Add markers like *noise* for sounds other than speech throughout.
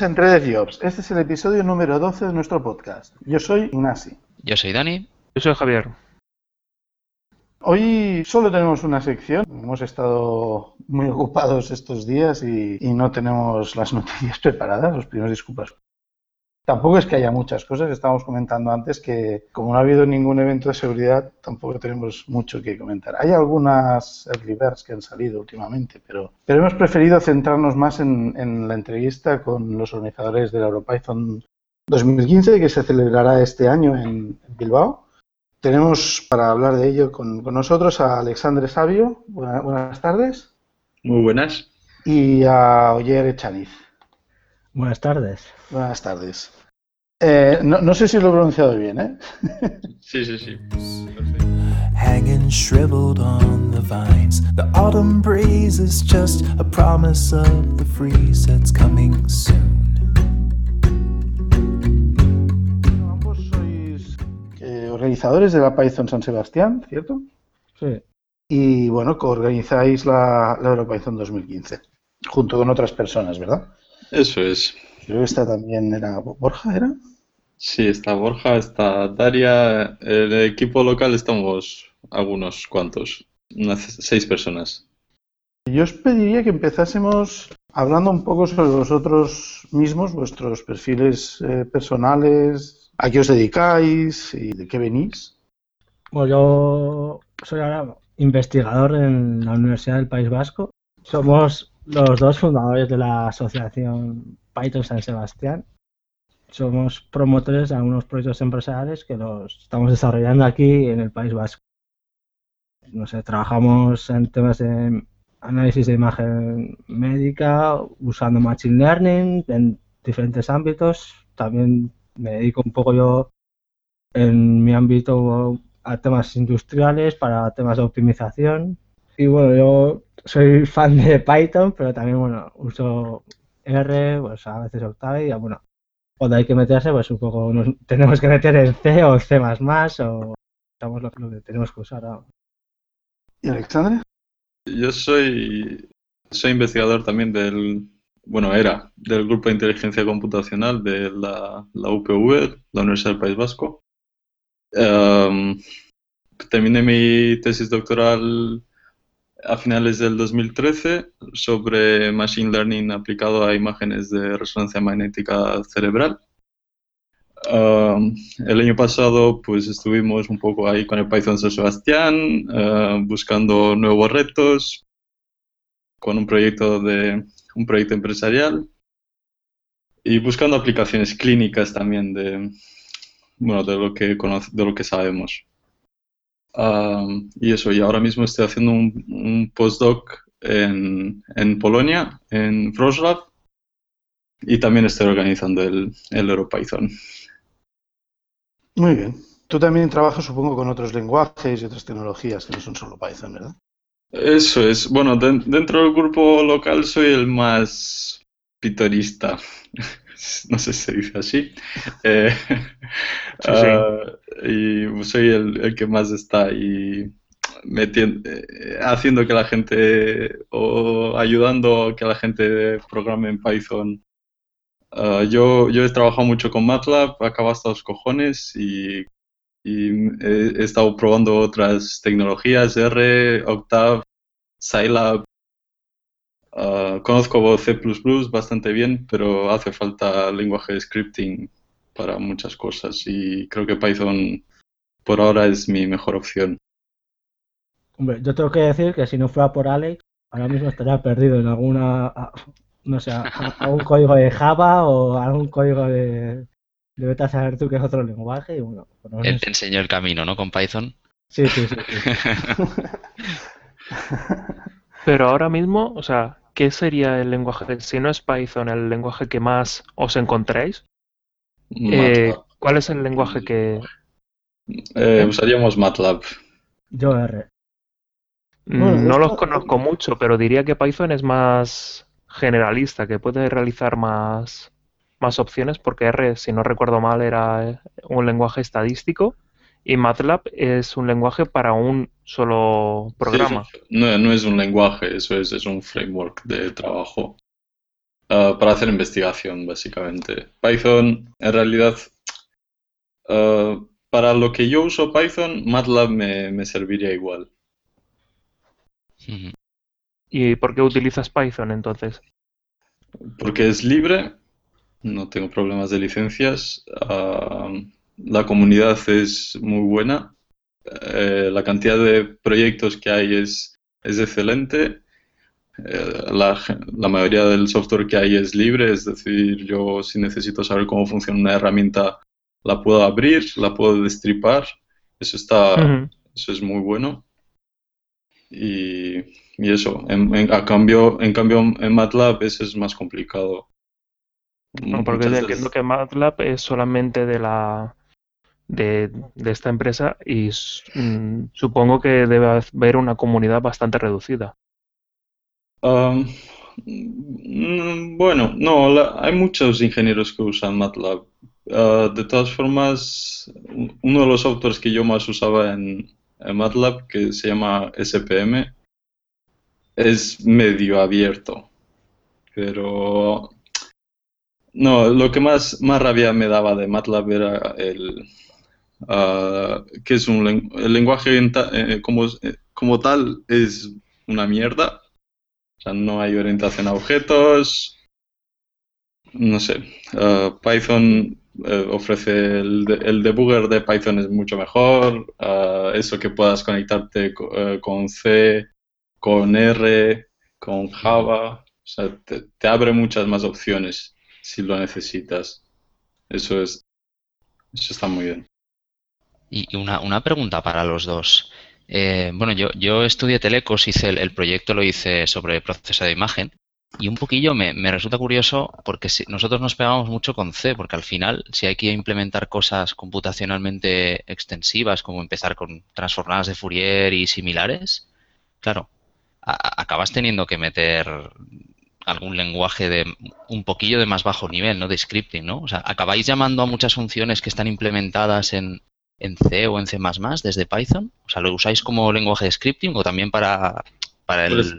Bienvenidos a Entre Jobs. Este es el episodio número 12 de nuestro podcast. Yo soy Ignasi. Yo soy Dani. Yo soy Javier. Hoy solo tenemos una sección. Hemos estado muy ocupados estos días y, y no tenemos las noticias preparadas. Os pedimos disculpas. Tampoco es que haya muchas cosas. Estábamos comentando antes que, como no ha habido ningún evento de seguridad, tampoco tenemos mucho que comentar. Hay algunas early birds que han salido últimamente, pero, pero hemos preferido centrarnos más en, en la entrevista con los organizadores de la EuroPython 2015, que se celebrará este año en, en Bilbao. Tenemos para hablar de ello con, con nosotros a Alexandre Sabio. Buena, buenas tardes. Muy buenas. Y a Oyer Echaniz. Buenas tardes. Buenas tardes. Eh, no, no, sé si lo he pronunciado bien, ¿eh? *laughs* Sí, sí, sí. Hanging shriveled on the vines. The autumn breeze is just a promise of the freeze that's coming soon. Ambos sois eh, organizadores de la Python San Sebastián, ¿cierto? Sí. Y bueno, coorganizáis la, la EuroPython 2015, junto con otras personas, ¿verdad? Eso es. Creo que esta también era Borja, ¿era? Sí, está Borja, está Daria. El equipo local estamos algunos cuantos, unas seis personas. Yo os pediría que empezásemos hablando un poco sobre vosotros mismos, vuestros perfiles eh, personales, a qué os dedicáis y de qué venís. Bueno, yo soy ahora investigador en la Universidad del País Vasco. Somos los dos fundadores de la asociación Python San Sebastián. Somos promotores de algunos proyectos empresariales que los estamos desarrollando aquí en el País Vasco. No sé, trabajamos en temas de análisis de imagen médica usando Machine Learning en diferentes ámbitos. También me dedico un poco yo en mi ámbito a temas industriales para temas de optimización. Y bueno, yo soy fan de Python, pero también, bueno, uso R, pues a veces Octave y, bueno, cuando hay que meterse, pues un poco nos tenemos que meter en C o C++ o usamos lo, lo que tenemos que usar ahora. ¿Y Alexandre? Yo soy, soy investigador también del, bueno, era del Grupo de Inteligencia Computacional de la, la UPV, la Universidad del País Vasco. Um, terminé mi tesis doctoral a finales del 2013 sobre Machine Learning aplicado a imágenes de resonancia magnética cerebral. Uh, el año pasado pues estuvimos un poco ahí con el Python San Sebastián, uh, buscando nuevos retos, con un proyecto de un proyecto empresarial y buscando aplicaciones clínicas también de bueno de lo que de lo que sabemos. Y eso, y ahora mismo estoy haciendo un, un postdoc en, en, Polonia, en Wrocław, y también estoy organizando el, el EuroPython. Muy bien. Tú también trabajas, supongo, con otros lenguajes y otras tecnologías que no son solo Python, ¿verdad? Eso es. Bueno, de, dentro del grupo local soy el más pitorista. *laughs* no sé si se dice así. Eh, *laughs* sí, sí. Uh, y soy el, el, que más está ahí metiendo, eh, haciendo que la gente o ayudando a que la gente programe en Python. Uh, yo, yo he trabajado mucho con MATLAB, acabo hasta los cojones y, y he, he, estado probando otras tecnologías, R, Octave, Scilab. Uh, conozco C++ bastante bien, pero hace falta lenguaje de scripting para muchas cosas y creo que Python por ahora es mi mejor opción. Hombre, yo tengo que decir que si no fuera por Alex, ahora mismo estaría perdido en alguna, no sé, algún código de Java o algún código de, de vete a saber tú que es otro lenguaje. Y bueno, no Él te enseñó el camino, ¿no? Con Python. Sí, sí, sí. sí. *laughs* Pero ahora mismo, o sea, ¿qué sería el lenguaje? Si no es Python, el lenguaje que más os encontréis. Eh, ¿Cuál es el lenguaje que...? Eh, usaríamos MATLAB. Yo R. Bueno, no los conozco mucho, pero diría que Python es más generalista, que puede realizar más, más opciones, porque R, si no recuerdo mal, era un lenguaje estadístico y MATLAB es un lenguaje para un solo programa. Sí, no, no, es un lenguaje, eso es, es un framework de trabajo. ah, para hacer investigación, básicamente. Python, en realidad, ah, para lo que yo uso Python, MATLAB me, me serviría igual. ¿Y por qué utilizas Python entonces? Porque es libre, no tengo problemas de licencias, ah, la comunidad es muy buena, eh, la cantidad de proyectos que hay es, es excelente, eh, la, mayoría del software que hay es libre, es decir, yo si necesito saber cómo funciona una herramienta, la puedo abrir, la puedo destripar, eso está, eso es muy bueno. Y, y eso, en, en- a cambio, en cambio en MATLAB eso es más complicado. No, porque entiendo que MATLAB es solamente de la de, esta empresa y mm, supongo que debe haber una comunidad bastante reducida. Mm, bueno, no, hay muchos ingenieros que usan MATLAB. Uh, de todas formas, un- uno de los softwares que yo más usaba en, en MATLAB, que se llama SPM, es medio abierto. Pero no, lo que más, más rabia me daba de MATLAB era el, ah, que es un el lenguaje en ta- eh, como, eh, como tal es una mierda. O sea, no hay orientación a objetos. No sé. ah, Python eh, ofrece el, el debugger de Python es mucho mejor. ah, eso que puedas conectarte co- eh, con C, con R, con Java. O sea, te, te abre muchas más opciones si lo necesitas. Eso es, eso está muy bien. Y una, una pregunta para los dos. Eh, bueno, yo, yo estudié Telecos, hice el, el proyecto, lo hice sobre proceso de imagen y un poquillo me, me resulta curioso porque si- nosotros nos pegamos mucho con C, porque al final si hay que implementar cosas computacionalmente extensivas, como empezar con transformadas de Fourier y similares, claro, acabas teniendo que meter algún lenguaje de un poquillo de más bajo nivel, ¿no? De scripting, ¿no? O sea, acabáis llamando a muchas funciones que están implementadas en, en C o en C++ desde Python? O sea, ¿lo usáis como lenguaje de scripting o también para, para el... Pues-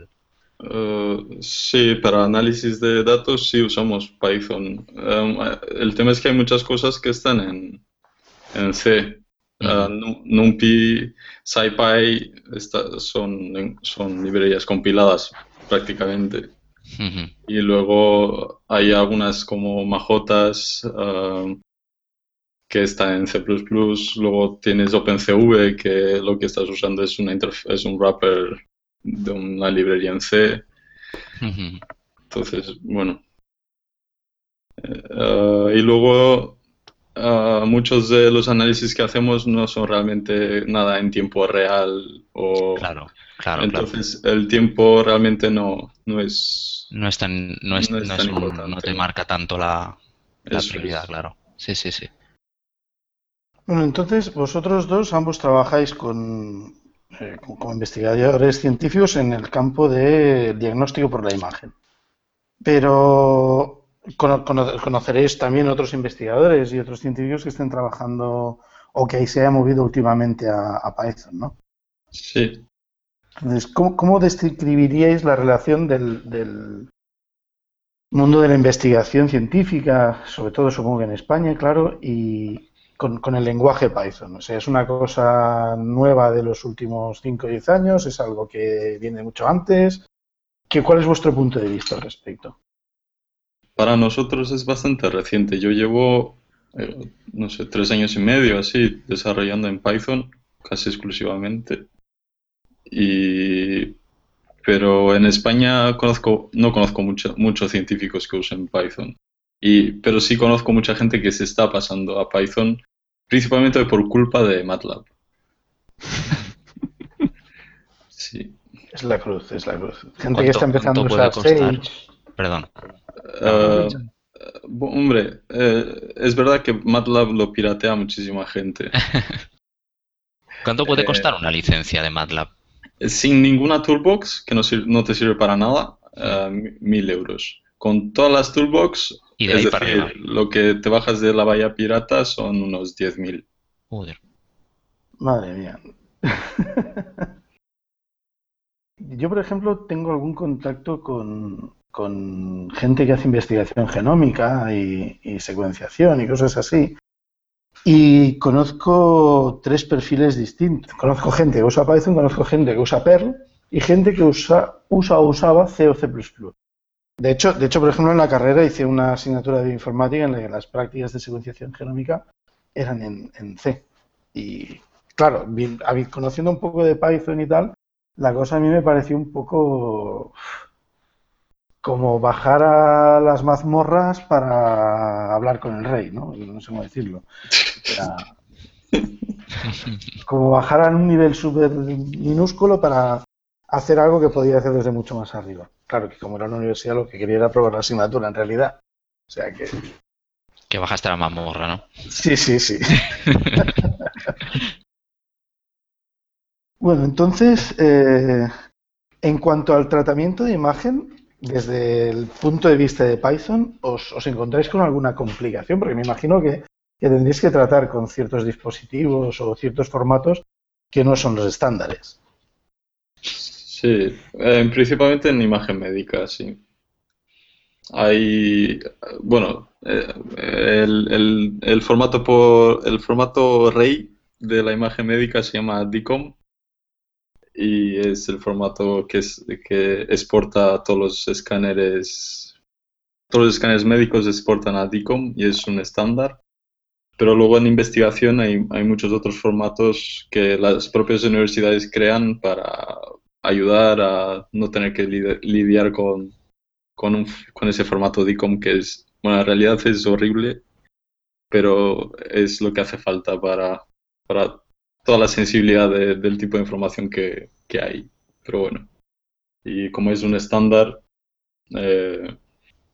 Eh, sí, para análisis de datos sí usamos Python. Um, eh, el tema es que hay muchas cosas que están en, en C. Uh, Nu- NumPy, SciPy esta- son, son librerías compiladas prácticamente. Y luego hay algunas como majotas que están en C++. Luego tienes OpenCV, que lo que estás usando es, una es un wrapper de una librería en C. Entonces, bueno. Eh, y luego, ah, muchos de los análisis que hacemos no son realmente nada en tiempo real o... Claro, claro, claro. Entonces, el tiempo realmente no, no es... No es tan, no es, no es no tan es un- importante. no te marca tanto la, la prioridad, claro. Sí, sí, sí. Bueno, entonces vosotros dos ambos trabajáis con, eh, como investigadores científicos en el campo de diagnóstico por la imagen. Pero cono- cono- conoceréis también otros investigadores y otros científicos que estén trabajando o que ahí se haya movido últimamente a, a Python, ¿no? Sí. Entonces, ¿cómo, cómo describiríais la relación del, del mundo de la investigación científica, sobre todo supongo que en España, claro, y con, con el lenguaje Python? O sea, ¿es una cosa nueva de los últimos 5 o 10 años? ¿Es algo que viene mucho antes? ¿Qué, ¿Cuál es vuestro punto de vista al respecto? Para nosotros es bastante reciente. Yo llevo, eh, no sé, tres años y medio así desarrollando en Python, casi exclusivamente. Y, pero en España conozco, no conozco mucho- muchos científicos que usen Python. Y, pero sí conozco mucha gente que se está pasando a Python, principalmente por culpa de MATLAB. *laughs* Sí. Es la cruz, es la cruz. Gente que ¿Cuánto- está empezando a usar costar? Sage. Perdón. Ah, hombre, eh, es verdad que MATLAB lo piratea muchísima gente. *laughs* ¿Cuánto puede Eh, costar una licencia de MATLAB? Sin ninguna toolbox, que no, sir- no te sirve para nada, mi- mil euros. Con todas las toolbox, Y de es ahí para decir, arriba. lo que te bajas de la valla pirata son unos 10.000. Joder. Madre mía. *laughs* Yo, por ejemplo, tengo algún contacto con, con gente que hace investigación genómica y, secuenciación y cosas así. Y conozco tres perfiles distintos. Conozco gente que usa Python, conozco gente que usa Perl y gente que usa, usa o usaba C o C++. De hecho, de hecho, por ejemplo, en la carrera hice una asignatura de informática en la que las prácticas de secuenciación genómica eran en, en C. Y claro, conociendo un poco de Python y tal, la cosa a mí me pareció un poco como bajar a las mazmorras para hablar con el rey, ¿no? No sé cómo decirlo. *laughs* como bajar a un nivel súper minúsculo para hacer algo que podía hacer desde mucho más arriba. Claro que como era una universidad lo que quería era probar la asignatura en realidad. O sea que... Que bajaste la mazmorra, ¿no? Sí, sí, sí. *laughs* bueno, entonces, eh, en cuanto al tratamiento de imagen, desde el punto de vista de Python, ¿os, encontráis con alguna complicación? Porque me imagino que, tendréis que tratar con ciertos dispositivos o ciertos formatos que no son los estándares. Sí, principalmente en imagen médica, sí. Hay, bueno, eh, el, el, formato por, el formato rey de la imagen médica se llama DICOM y es el formato que, es, que exporta todos los escáneres, todos los escáneres médicos exportan a DICOM y es un estándar. Pero luego en investigación hay, hay muchos otros formatos que las propias universidades crean para ayudar a no tener que lidiar con, con, un, con ese formato DICOM que es, bueno, en realidad es horrible, pero es lo que hace falta para, para toda la sensibilidad del tipo de información que, hay. Pero bueno, y como es un estándar, eh,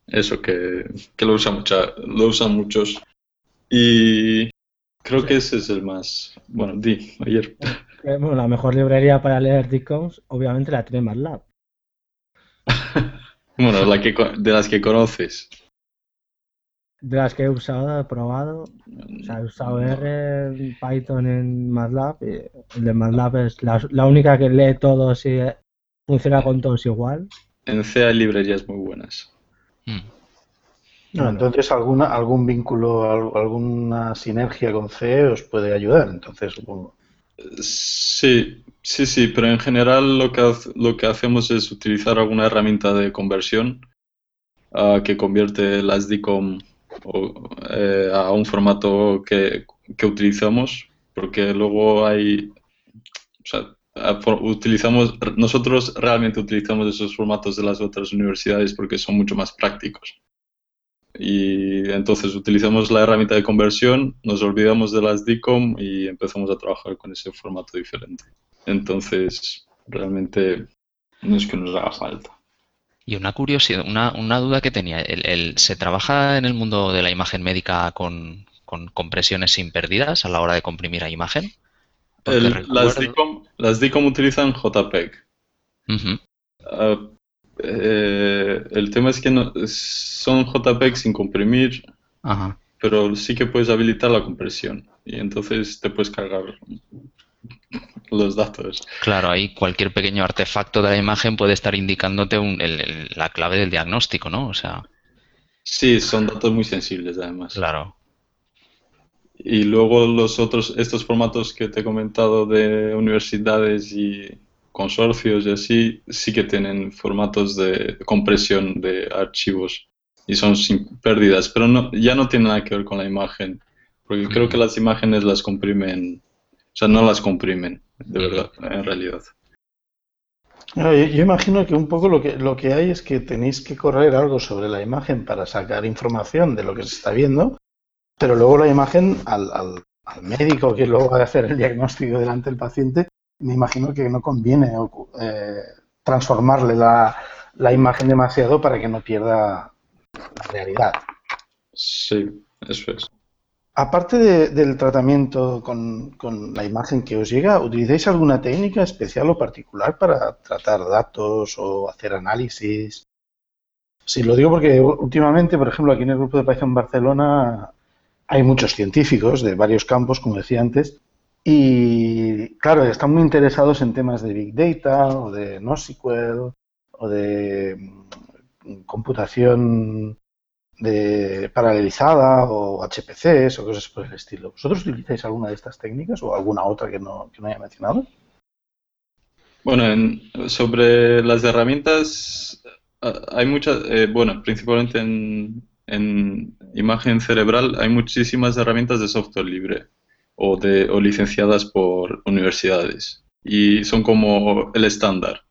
eso que, lo, usa mucha, lo usan muchos. Y creo que ese es el más. Bueno, di, ayer. Eh, bueno, la mejor librería para leer DCOMS, obviamente la tiene MATLAB. *laughs* bueno, la que, de las que conoces. De las que he usado, he probado. O sea, he usado R, Python en MATLAB. Y el de MATLAB es la, única que lee todos y funciona con todos igual. En C hay librerías muy buenas. Hmm. entonces, alguna, algún vínculo, alguna sinergia con C os puede ayudar, entonces supongo. Sí, sí, sí, pero en general lo que, lo que hacemos es utilizar alguna herramienta de conversión ah, que convierte las DICOM eh, a un formato que, utilizamos, porque luego hay, o sea, utilizamos, nosotros realmente utilizamos esos formatos de las otras universidades porque son mucho más prácticos. Y entonces utilizamos la herramienta de conversión, nos olvidamos de las DICOM y empezamos a trabajar con ese formato diferente. Entonces, realmente no es que nos haga falta. Y una curiosidad, una, una duda que tenía, el, ¿se trabaja en el mundo de la imagen médica con, compresiones sin pérdidas a la hora de comprimir a imagen? las, DICOM, las, DICOM, utilizan JPEG. Ah, eh, el tema es que no, son JPEG sin comprimir, pero sí que puedes habilitar la compresión y entonces te puedes cargar los datos. Claro, ahí cualquier pequeño artefacto de la imagen puede estar indicándote la clave del diagnóstico, ¿no? O sea. Sí, son datos muy sensibles además. Claro. Y luego los otros, estos formatos que te he comentado de universidades y consorcios y así, sí que tienen formatos de compresión de archivos y son sin pérdidas, pero no, ya no tiene nada que ver con la imagen, porque creo que las imágenes las comprimen o sea, no las comprimen, de verdad, en realidad. Yo, imagino que un poco lo que, lo que hay es que tenéis que correr algo sobre la imagen para sacar información de lo que se está viendo, pero luego la imagen al, al, médico que luego va a hacer el diagnóstico delante del paciente, me imagino que no conviene eh, transformarle la, la imagen demasiado para que no pierda la realidad. Sí, eso es. Aparte del tratamiento con, la imagen que os llega, ¿utilizáis alguna técnica especial o particular para tratar datos o hacer análisis? Sí, lo digo porque últimamente, por ejemplo, aquí en el grupo de Python Barcelona hay muchos científicos de varios campos, como decía antes, y claro, están muy interesados en temas de Big Data o de NoSQL o de computación de paralelizada o HPCs o cosas por el estilo. ¿Vosotros utilizáis alguna de estas técnicas o alguna otra que no, haya mencionado? Bueno, sobre las herramientas, hay muchas, eh, bueno, principalmente en, en, imagen cerebral hay muchísimas herramientas de software libre o, de, o licenciadas por universidades y son como el estándar,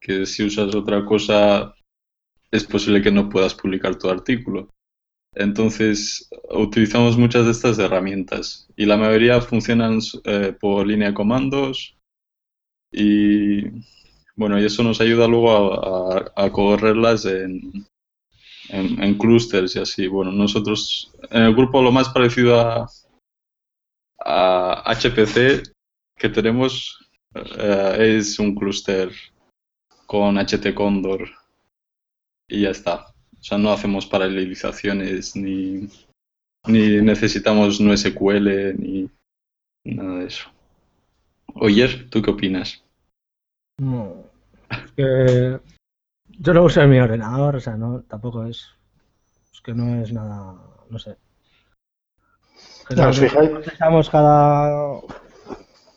que si usas otra cosa es posible que no puedas publicar tu artículo. Entonces, utilizamos muchas de estas herramientas y la mayoría funcionan eh, por línea de comandos y bueno, y eso nos ayuda luego a, correrlas en, en, clústeres y así. Bueno, nosotros en el grupo lo más parecido a, a HPC que tenemos eh, es un clúster con HT Condor y ya está. O sea, no hacemos paralelizaciones ni, ni necesitamos no SQL ni nada de eso. Oyer, ¿tú qué opinas? No, que yo lo uso en mi ordenador, o sea, no, tampoco es, es que no es nada, no sé. Claro, fijáis. cada,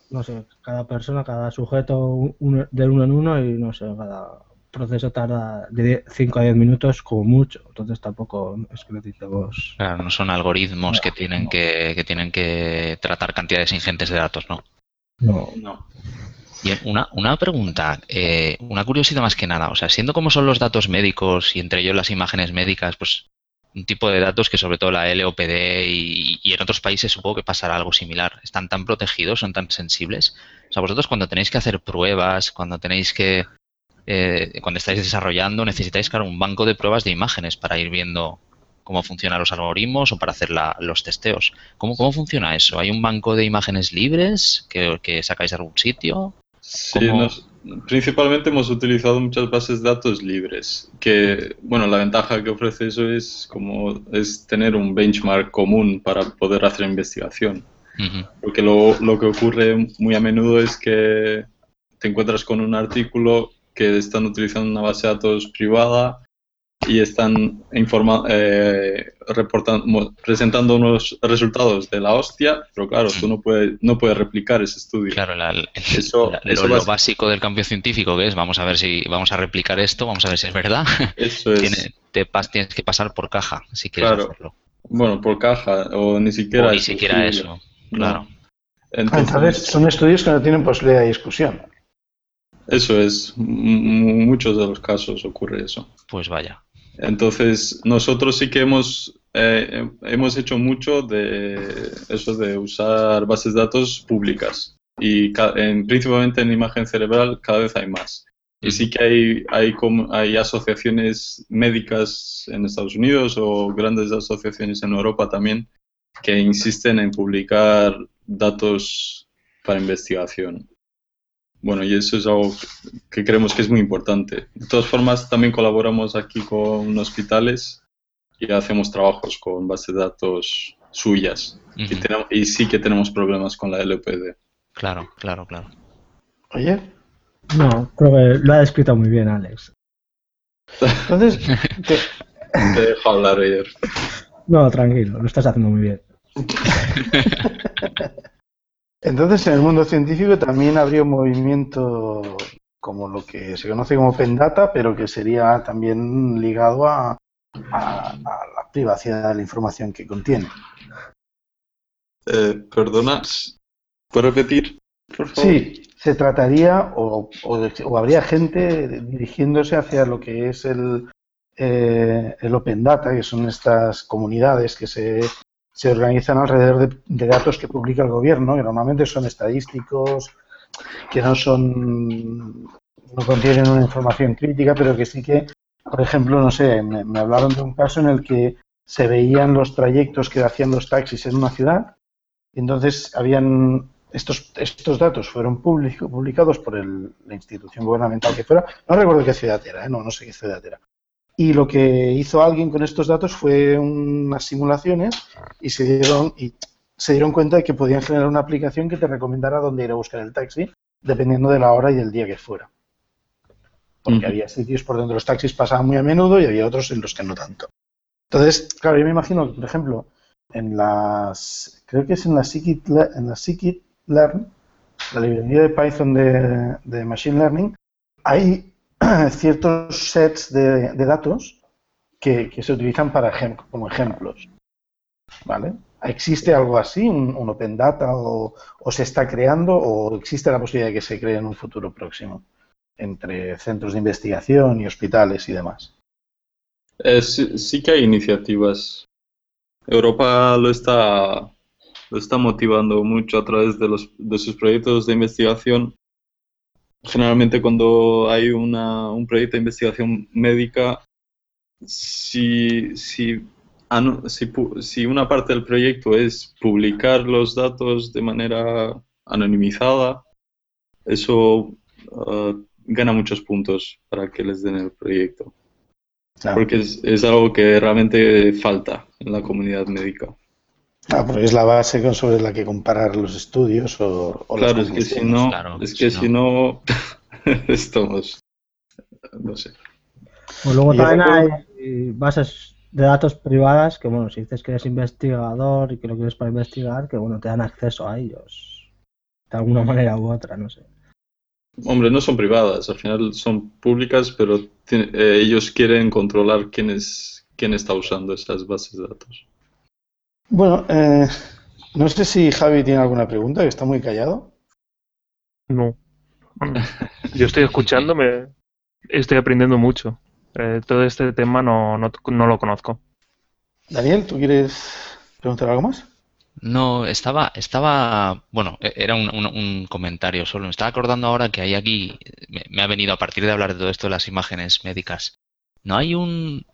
no sé, cada persona, cada sujeto de uno en uno y no sé, cada proceso tarda de 5 a 10 minutos como mucho, entonces tampoco es que necesitemos... Claro, no son algoritmos que, tienen que, que tienen que tratar cantidades ingentes de datos, ¿no? No. No. Bien, una, una pregunta, eh, una curiosidad más que nada, o sea, siendo como son los datos médicos y entre ellos las imágenes médicas, pues un tipo de datos que sobre todo la LOPD y, y, en otros países supongo que pasará algo similar. ¿Están tan protegidos, son tan sensibles? O sea, vosotros cuando tenéis que hacer pruebas, cuando tenéis que eh, cuando estáis desarrollando necesitáis crear un banco de pruebas de imágenes para ir viendo cómo funcionan los algoritmos o para hacer los testeos. ¿Cómo, ¿Cómo funciona eso? ¿Hay un banco de imágenes libres que, sacáis de algún sitio? Sí, principalmente hemos utilizado muchas bases de datos libres, que, bueno, la ventaja que ofrece eso es como es tener un benchmark común para poder hacer investigación. Porque lo, lo que ocurre muy a menudo es que te encuentras con un artículo que están utilizando una base de datos privada y están eh, reportando, presentando unos resultados de la hostia, pero claro, tú no puedes, no puedes replicar ese estudio. Claro, eso, lo, básico del cambio científico que es, vamos a ver si vamos a replicar esto, vamos a ver si es verdad. Eso *laughs* es. te tienes que pasar por caja si quieres hacerlo. Bueno, por caja, o ni siquiera. ni siquiera eso, claro. Entonces, son estudios que no tienen posibilidad de discusión. Eso es, muchos de los casos ocurre eso. Pues vaya. Entonces, nosotros sí que hemos, eh, hemos hecho mucho de eso de usar bases de datos públicas y en, principalmente en imagen cerebral cada vez hay más. Y sí que hay, hay, hay asociaciones médicas en Estados Unidos o grandes asociaciones en Europa también que insisten en publicar datos para investigación. Bueno, y eso es algo que creemos que es muy importante. De todas formas, también colaboramos aquí con hospitales y hacemos trabajos con bases de datos suyas. y, sí que tenemos problemas con la LPD. Claro, claro, claro. Oye. No, creo que lo ha descrito muy bien, Alex. Entonces, *laughs* te... te dejo hablar ayer. No, tranquilo, lo estás haciendo muy bien. *laughs* Entonces, en el mundo científico también habría un movimiento como lo que se conoce como Open Data, pero que sería también ligado a, la privacidad de la información que contiene. Eh, perdona, ¿puedo repetir? Por favor? Sí, se trataría o, habría gente dirigiéndose hacia lo que es el, eh, el Open Data, que son estas comunidades que se se organizan alrededor de, datos que publica el gobierno, que normalmente son estadísticos, que no son no contienen una información crítica, pero que sí que, por ejemplo, no sé, me, hablaron de un caso en el que se veían los trayectos que hacían los taxis en una ciudad, y entonces habían estos, estos datos fueron publicados por la institución gubernamental que fuera, no recuerdo qué ciudad era, ¿eh? no, no sé qué ciudad era, y lo que hizo alguien con estos datos fue unas simulaciones y se dieron, y se dieron cuenta de que podían generar una aplicación que te recomendara dónde ir a buscar el taxi, dependiendo de la hora y del día que fuera. porque había sitios por donde los taxis pasaban muy a menudo y había otros en los que no tanto. Entonces, claro, yo me imagino que, por ejemplo, en las, creo que es en la Scikit, en la Learn, la librería de Python de, Machine Learning, hay *clears throat* ciertos sets de, datos que, se utilizan para como ejemplos. ¿Vale? ¿Existe algo así, un, Open Data, o, se está creando, o existe la posibilidad de que se cree en un futuro próximo entre centros de investigación y hospitales y demás? Eh, sí, que hay iniciativas. Europa lo está, lo está motivando mucho a través de, los, de sus proyectos de investigación. Generalmente cuando hay una, un proyecto de investigación médica, si, si si, una parte del proyecto es publicar los datos de manera anonimizada, eso ah, gana muchos puntos para que les den el proyecto. Porque es, algo que realmente falta en la comunidad médica. Ah, porque es la base sobre la que comparar los estudios o, Claro, es que si no, es que si no, *laughs* estamos, no sé. Pues luego también hay bases de datos privadas que, bueno, si dices que eres investigador y que lo quieres para investigar, que, bueno, te dan acceso a ellos. De alguna manera u otra, no sé. Hombre, no son privadas, al final son públicas, pero eh, ellos quieren controlar quién, es, quién está usando esas bases de datos. Bueno, eh, no sé si Javi tiene alguna pregunta, que está muy callado. No. *laughs* Yo estoy escuchándome, estoy aprendiendo mucho. Eh, todo este tema no, no, lo conozco. Daniel, ¿tú quieres preguntar algo más? No, estaba, estaba, bueno, e, era un, comentario solo. Me estaba acordando ahora que hay aquí, me, ha venido a partir de hablar de todo esto de las imágenes médicas. No hay un,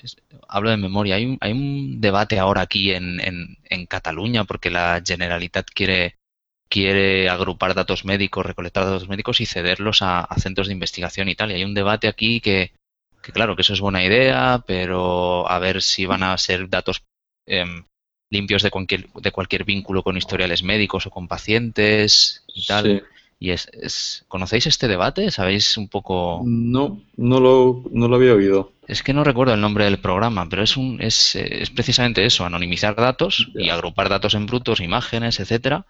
hablo de memoria, hay un, hay un debate ahora aquí en, en, en Cataluña porque la Generalitat quiere, quiere agrupar datos médicos, recolectar datos médicos y cederlos a, a centros de investigación y tal. Y hay un debate aquí que, que claro, que eso es buena idea, pero a ver si van a ser datos em, limpios de cualquier, de cualquier vínculo con historiales médicos o con pacientes y tal. Y es, ¿Conocéis este debate? ¿Sabéis un poco...? No, no lo, no lo había oído. Es que no recuerdo el nombre del programa, pero es, un, es, es precisamente eso, anonimizar datos y agrupar datos en brutos, imágenes, etcétera.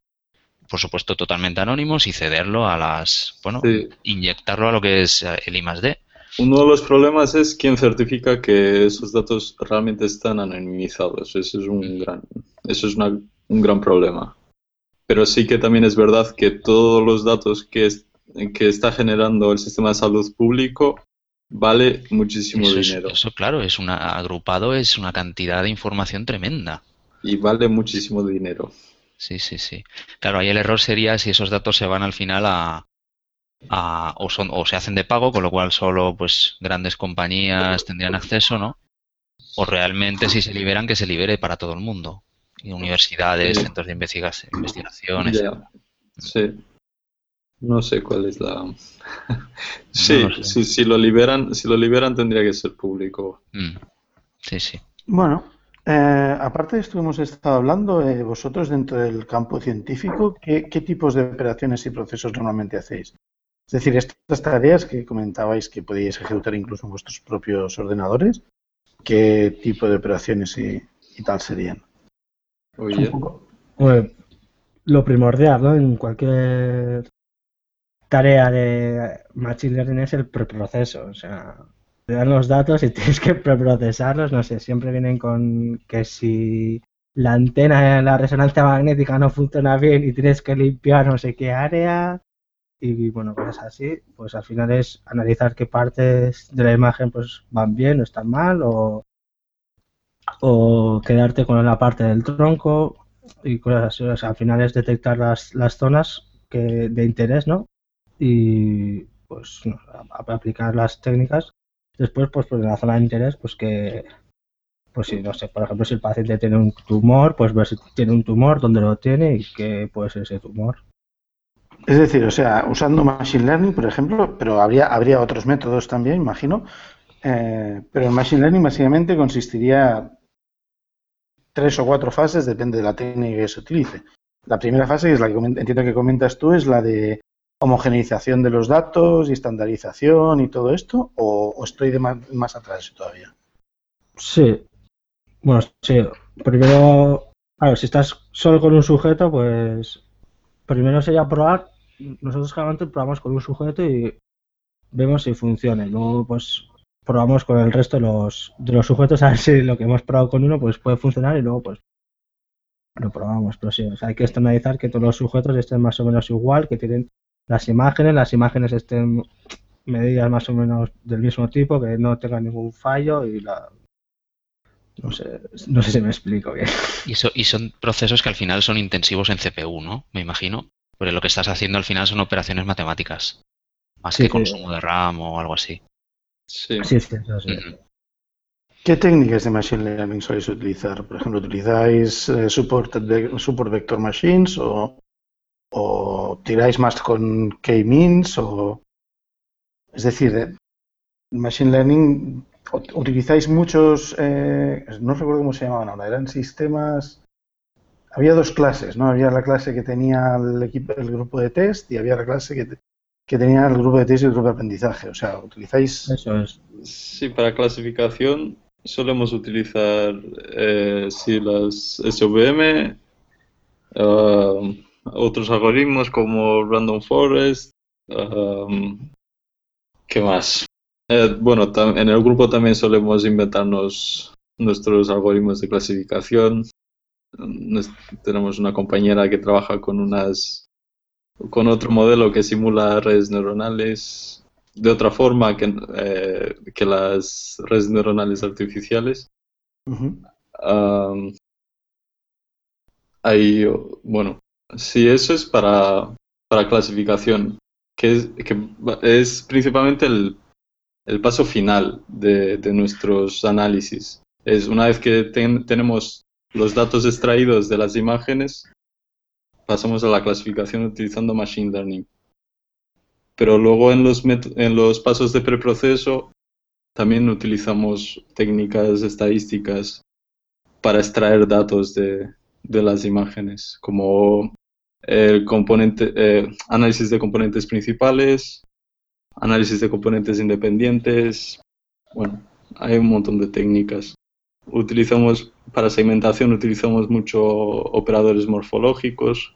Por supuesto, totalmente anónimos y cederlo a las... Bueno, inyectarlo a lo que es el I +D. Uno de los problemas es quién certifica que esos datos realmente están anonimizados. Eso es un gran, eso es un gran problema. Pero sí que también es verdad que todos los datos que, que está generando el sistema de salud público vale muchísimo dinero. eso, claro, es una agrupado, es una cantidad de información tremenda. Y vale muchísimo dinero. Sí, sí, sí. Claro, ahí el error sería si esos datos se van al final a, o, son, o se hacen de pago, con lo cual solo pues grandes compañías tendrían acceso, ¿no? O realmente si se liberan, que se libere para todo el mundo. Y universidades, centros de investigación, investigaciones. Sí. No sé cuál es la. *laughs* sí, si, lo liberan, si lo liberan tendría que ser público. Mm. Sí, sí. Bueno, eh, aparte de esto hemos estado hablando, eh, vosotros dentro del campo científico, ¿qué, tipos de operaciones y procesos normalmente hacéis? Es decir, estas tareas que comentabais que podíais ejecutar incluso en vuestros propios ordenadores, ¿qué tipo de operaciones y, tal serían? Oye. lo primordial, ¿no? En cualquier tarea de Machine Learning es el preproceso. O sea, te dan los datos y *laughs* tienes que preprocesarlos. No sé, siempre vienen con que si la antena la resonancia magnética no funciona bien y tienes que limpiar no sé qué área, y bueno, cosas así, pues al final es analizar qué partes de la imagen pues van bien o están mal o, o quedarte con la parte del tronco y cosas así. O sea, al final es detectar las, las zonas que, de interés, ¿no? Y pues aplicar las técnicas. Después, pues, pues en la zona de interés, pues que, pues si, no sé, por ejemplo, si el paciente tiene un tumor, pues ver si tiene un tumor, dónde lo tiene y qué puede ser ese tumor. Es decir, o sea, usando Machine Learning, por ejemplo, pero habría, habría otros métodos también, imagino. Eh, pero el Machine Learning básicamente consistiría tres o cuatro fases, depende de la técnica que se utilice. La primera fase, que es la que entiendo que comentas tú, es la de homogeneización de los datos y estandarización y todo esto? ¿O, estoy de más, atrás todavía? Sí. Bueno, sí. Primero, a ver, si estás solo con un sujeto, pues primero sería probar. Nosotros generalmente probamos con un sujeto y vemos si funciona. Luego, pues probamos con el resto de los, de los sujetos *laughs* a ver si lo que hemos probado con uno pues puede funcionar y luego pues lo probamos. Pero sí, hay que estandarizar que todos los sujetos estén más o menos igual, que tienen las imágenes, las imágenes estén medidas más o menos del mismo tipo, que no tengan ningún fallo y la... No sé, no sé si me explico bien. Y, y son procesos que al final son intensivos en CPU, ¿no? Me imagino. Porque lo que estás haciendo al final son operaciones matemáticas. Más que consumo de RAM o algo así. Sí. sí, sí, ¿Qué técnicas de Machine Learning sois utilizar? Por ejemplo, ¿utilizáis eh, support, Vector Machines o, o tiráis más con K-means? O... Es decir, Machine Learning, ¿utilizáis muchos, eh, no recuerdo cómo se llamaban ahora, eran sistemas... Había dos clases, ¿no? Había la clase que tenía el, equipo, el grupo de test y había la clase que, que tenía el grupo de test y el grupo de aprendizaje. O sea, utilizáis... Eso es. Sí, para clasificación solemos utilizar eh, sí, las SVM, um, otros algoritmos como Random Forest. Um, ¿Qué más? Eh, bueno, en el grupo también solemos inventarnos nuestros algoritmos de clasificación. tenemos una compañera que trabaja con unas con otro modelo que simula redes neuronales de otra forma que, eh, que las redes neuronales artificiales. hay, bueno, si eso es para, para clasificación, que es, que es principalmente el, el paso final de, de, nuestros análisis. Es una vez que tenemos los datos extraídos de las imágenes, pasamos a la clasificación utilizando Machine Learning. Pero luego en los, en pasos de preproceso también utilizamos técnicas estadísticas para extraer datos de, de las imágenes, como el componente, eh, análisis de componentes principales, análisis de componentes independientes. Bueno, hay un montón de técnicas. Utilizamos, para segmentación utilizamos mucho operadores morfológicos.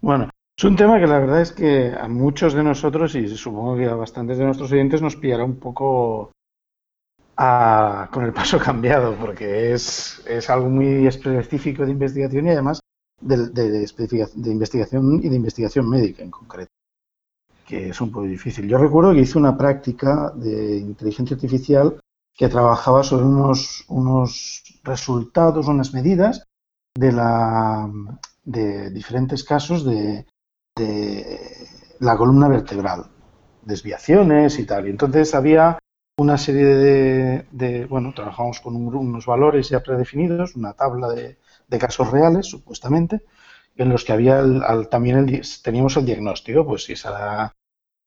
Bueno, es un tema que la verdad es que a muchos de nosotros, y supongo que a bastantes de nuestros oyentes, nos pillará un poco con el paso *laughs* cambiado, porque es, es algo muy específico de investigación y además de, de, investigación y de investigación médica en concreto, que es un poco difícil. Yo recuerdo que hice una práctica de inteligencia artificial que trabajaba sobre unos, unos resultados, unas medidas de, la, de diferentes casos de, de la columna vertebral, desviaciones y tal. Y entonces había una serie de, bueno, trabajamos con unos valores ya predefinidos, una tabla de, casos reales, supuestamente, en los que había también el, teníamos el diagnóstico, pues si esa,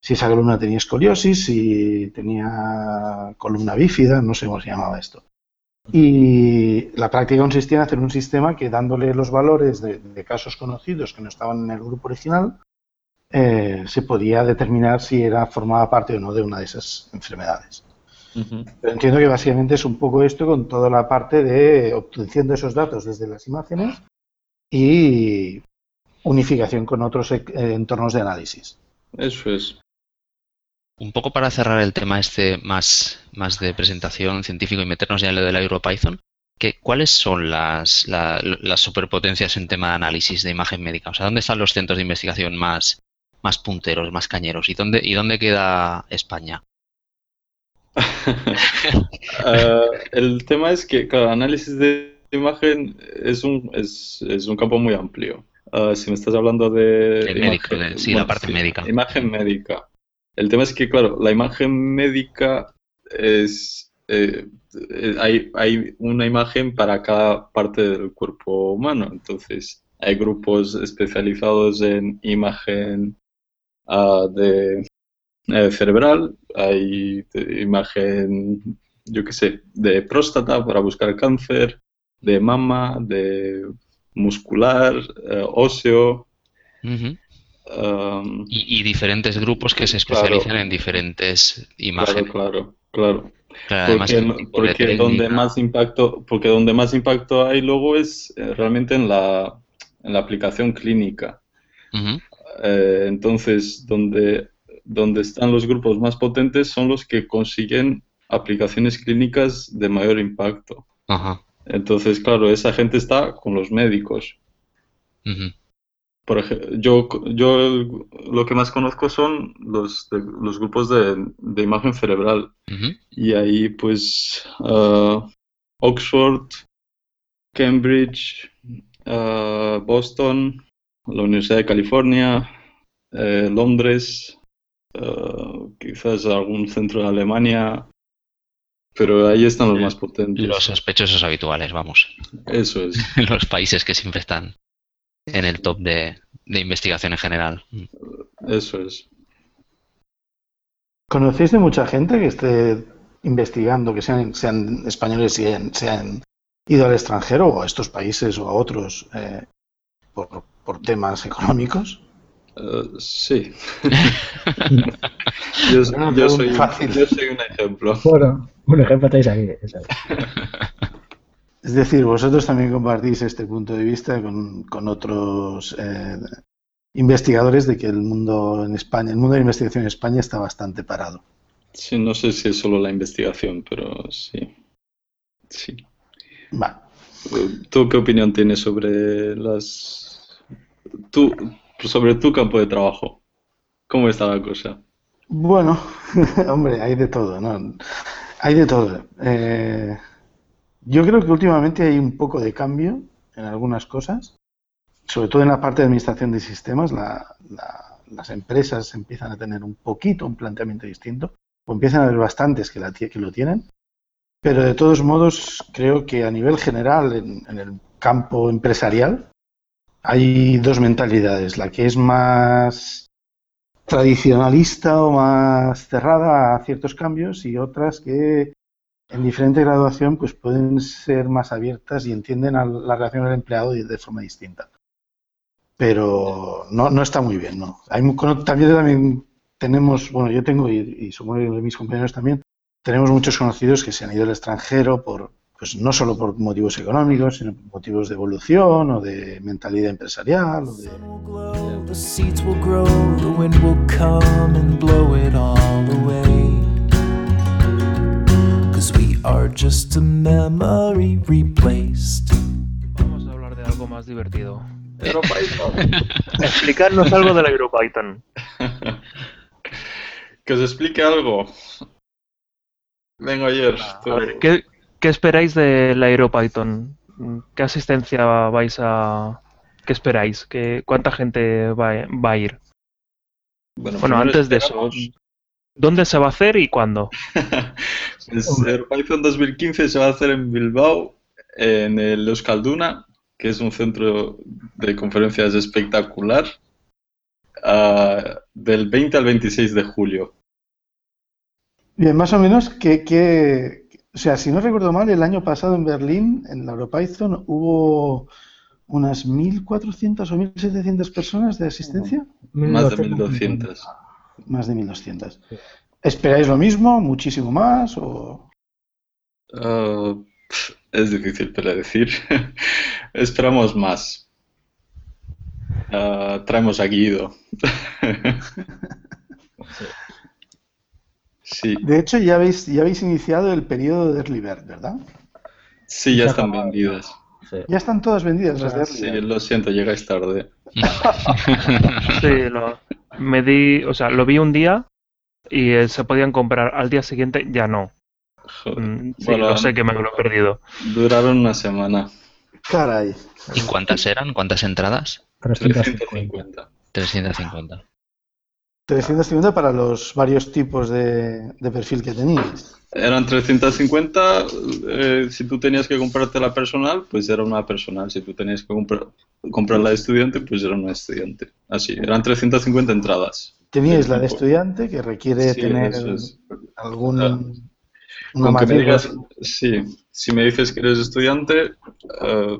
si esa columna tenía escoliosis, si tenía columna bífida, no sé cómo se llamaba esto. Y la práctica consistía en hacer un sistema que dándole los valores de, casos conocidos que no estaban en el grupo original, eh, se podía determinar si era formaba parte o no de una de esas enfermedades. Pero entiendo que básicamente es un poco esto con toda la parte de obtención de esos datos desde las imágenes y unificación con otros eh, entornos de análisis. Eso es. Un poco para cerrar el tema este más, más de presentación científico y meternos ya en lo del EuroPython, que, ¿cuáles son las, las superpotencias en tema de análisis de imagen médica? O sea, ¿dónde están los centros de investigación más, más punteros, más cañeros? ¿Y dónde, y dónde queda España? Ah, *laughs* el tema es que, cada análisis de imagen es un, es, es un campo muy amplio. Ah, si me estás hablando de... médico, sí, la parte médica. Imagen médica. El tema es que, claro, la imagen médica es... Eh, hay, hay una imagen para cada parte del cuerpo humano. Entonces, hay grupos especializados en imagen uh, de eh, cerebral, hay imagen, yo qué sé, de próstata para buscar cáncer, de mama, de muscular, eh, óseo. Um, Y, y diferentes grupos que se Claro. especializan en diferentes imágenes. claro, claro, claro. Claro, además, Porque, porque donde más impacto, porque donde más impacto hay luego es eh, realmente en la, en la aplicación clínica. Ujú, Eh, entonces, donde, donde están los grupos más potentes son los que consiguen aplicaciones clínicas de mayor impacto. Ajá. Entonces, claro, esa gente está con los médicos. ujú. Por ejemplo, yo, yo lo que más conozco son los, de- los grupos de, de imagen cerebral. Y ahí, pues, ah, Oxford, Cambridge, ah, Boston, la Universidad de California, eh, Londres, ah, quizás algún centro de Alemania, pero ahí están los más potentes. Los sospechosos habituales, vamos. Eso es. *laughs* Los países que siempre están en el top de, de investigación en general. Eso es. ¿Conocéis de mucha gente que esté investigando, que sean, sean españoles y hayan- se han ido al extranjero o a estos países o a otros eh, por, por temas económicos? Ah, sí. *laughs* *laughs* yo, yo soy, yo soy un ejemplo. Bueno, un ejemplo tenéis aquí. *laughs* Es decir, vosotros también compartís este punto de vista con, con otros eh, investigadores de que el mundo en España, el mundo de la investigación en España está bastante parado. Sí, no sé si es solo la investigación, pero sí. Sí. Va. ¿Tú qué opinión tienes sobre las... Tú, sobre tu campo de trabajo? ¿Cómo está la cosa? Bueno, *laughs* hombre, hay de todo, ¿no? Hay de todo. Eh, yo creo que últimamente hay un poco de cambio en algunas cosas, sobre todo en la parte de administración de sistemas. la- la- las empresas empiezan a tener un poquito un planteamiento distinto, o empiezan a haber bastantes que, lo tienen, pero de todos modos creo que a nivel general en, en el campo empresarial hay dos mentalidades, la que es más tradicionalista o más cerrada a ciertos cambios y otras que en diferente graduación pues pueden ser más abiertas y entienden a la relación del empleado de, forma distinta. Pero no, está muy bien, ¿no? Hay, también, también tenemos, bueno, yo tengo y, y supongo que mis compañeros también, tenemos muchos conocidos que se han ido al extranjero por, pues no solo por motivos económicos, sino por motivos de evolución o de mentalidad empresarial o de, are just a memory replaced. Vamos a hablar de algo más divertido. EuroPython. *laughs* Explicarnos algo de la EuroPython. Que os explique algo. Vengo ayer. A ver, ¿qué, qué esperáis de la EuroPython? ¿Qué asistencia vais a... ¿Qué esperáis? ¿Qué, ¿Cuánta gente va, va a ir? Bueno, primero antes de eso, ¿dónde se va a hacer y cuándo? *laughs* Pues Python 2015 se va a hacer en Bilbao, en el Euskalduna, que es un centro de conferencias espectacular, ah, del 20 al 26 de julio. Bien, más o menos que, que- o sea, si no recuerdo mal, el año pasado en Berlín, en la EuroPython, hubo unas 1.400 o 1.700 personas de asistencia. Más de 1200. Más de 1.200. ¿Esperáis lo mismo? ¿Muchísimo más? O... Ah, es difícil predecir. *laughs* Esperamos más. Ah, traemos a Guido. *laughs* Sí, De hecho, ya habéis, ya habéis iniciado el periodo de Early Bird, ¿verdad? sí, ya están vendidas. Sí. Ya están todas vendidas las de Early Sí, Bird. lo siento, llegáis tarde. *laughs* Sí, lo, me di, o sea, lo vi un día y eh, se podían comprar. Al día siguiente ya no. Joder. Mm, Sí, Bueno, lo sé que me lo he perdido. Duraron una semana. Caray. ¿Y cuántas eran? ¿Cuántas entradas? 350. 350. 350 para los varios tipos de, de perfil que teníais. Eran 350. eh, si tú tenías que comprarte la personal, pues era una personal. Si tú tenías que comprar, comprar la de estudiante, pues era una estudiante. Así, eran 350 entradas. Teníais la de estudiante que requiere Sí, tener es. algún Ah. una que me materia. digas, sí, si me dices que eres estudiante, eh,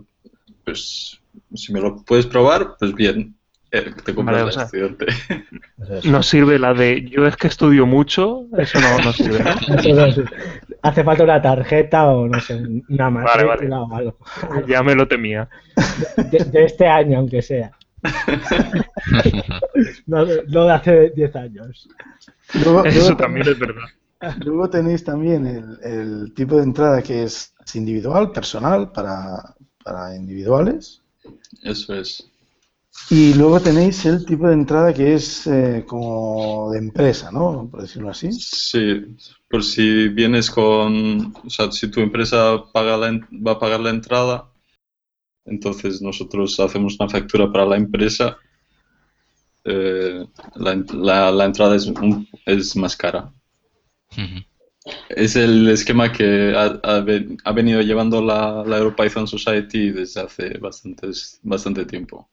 pues si me lo puedes probar, pues bien. eh, te compras Vale, la o sea, estudiante. *laughs* No sirve la de yo es que estudio mucho, eso no, no sirve. *laughs* Hace falta una tarjeta o no sé, una Vale, matrícula vale. o algo. *laughs* Ya me lo temía. De, de este año, aunque sea. *laughs* No, de- no de hace 10 años. Luego, Eso luego- también es verdad. *laughs* luego tenéis también el, el tipo de entrada que es individual, personal, para, para individuales. Eso es. Y luego tenéis el tipo de entrada que es eh, como de empresa, ¿no? Por decirlo así. Sí, por si vienes con, o sea, si tu empresa paga la en- va a pagar la entrada, entonces nosotros hacemos una factura para la empresa. eh, la, la- la entrada es, un- es más cara. Es el esquema que ha, ha ven- ha venido llevando la, la EuroPython Society desde hace bastantes, bastante tiempo.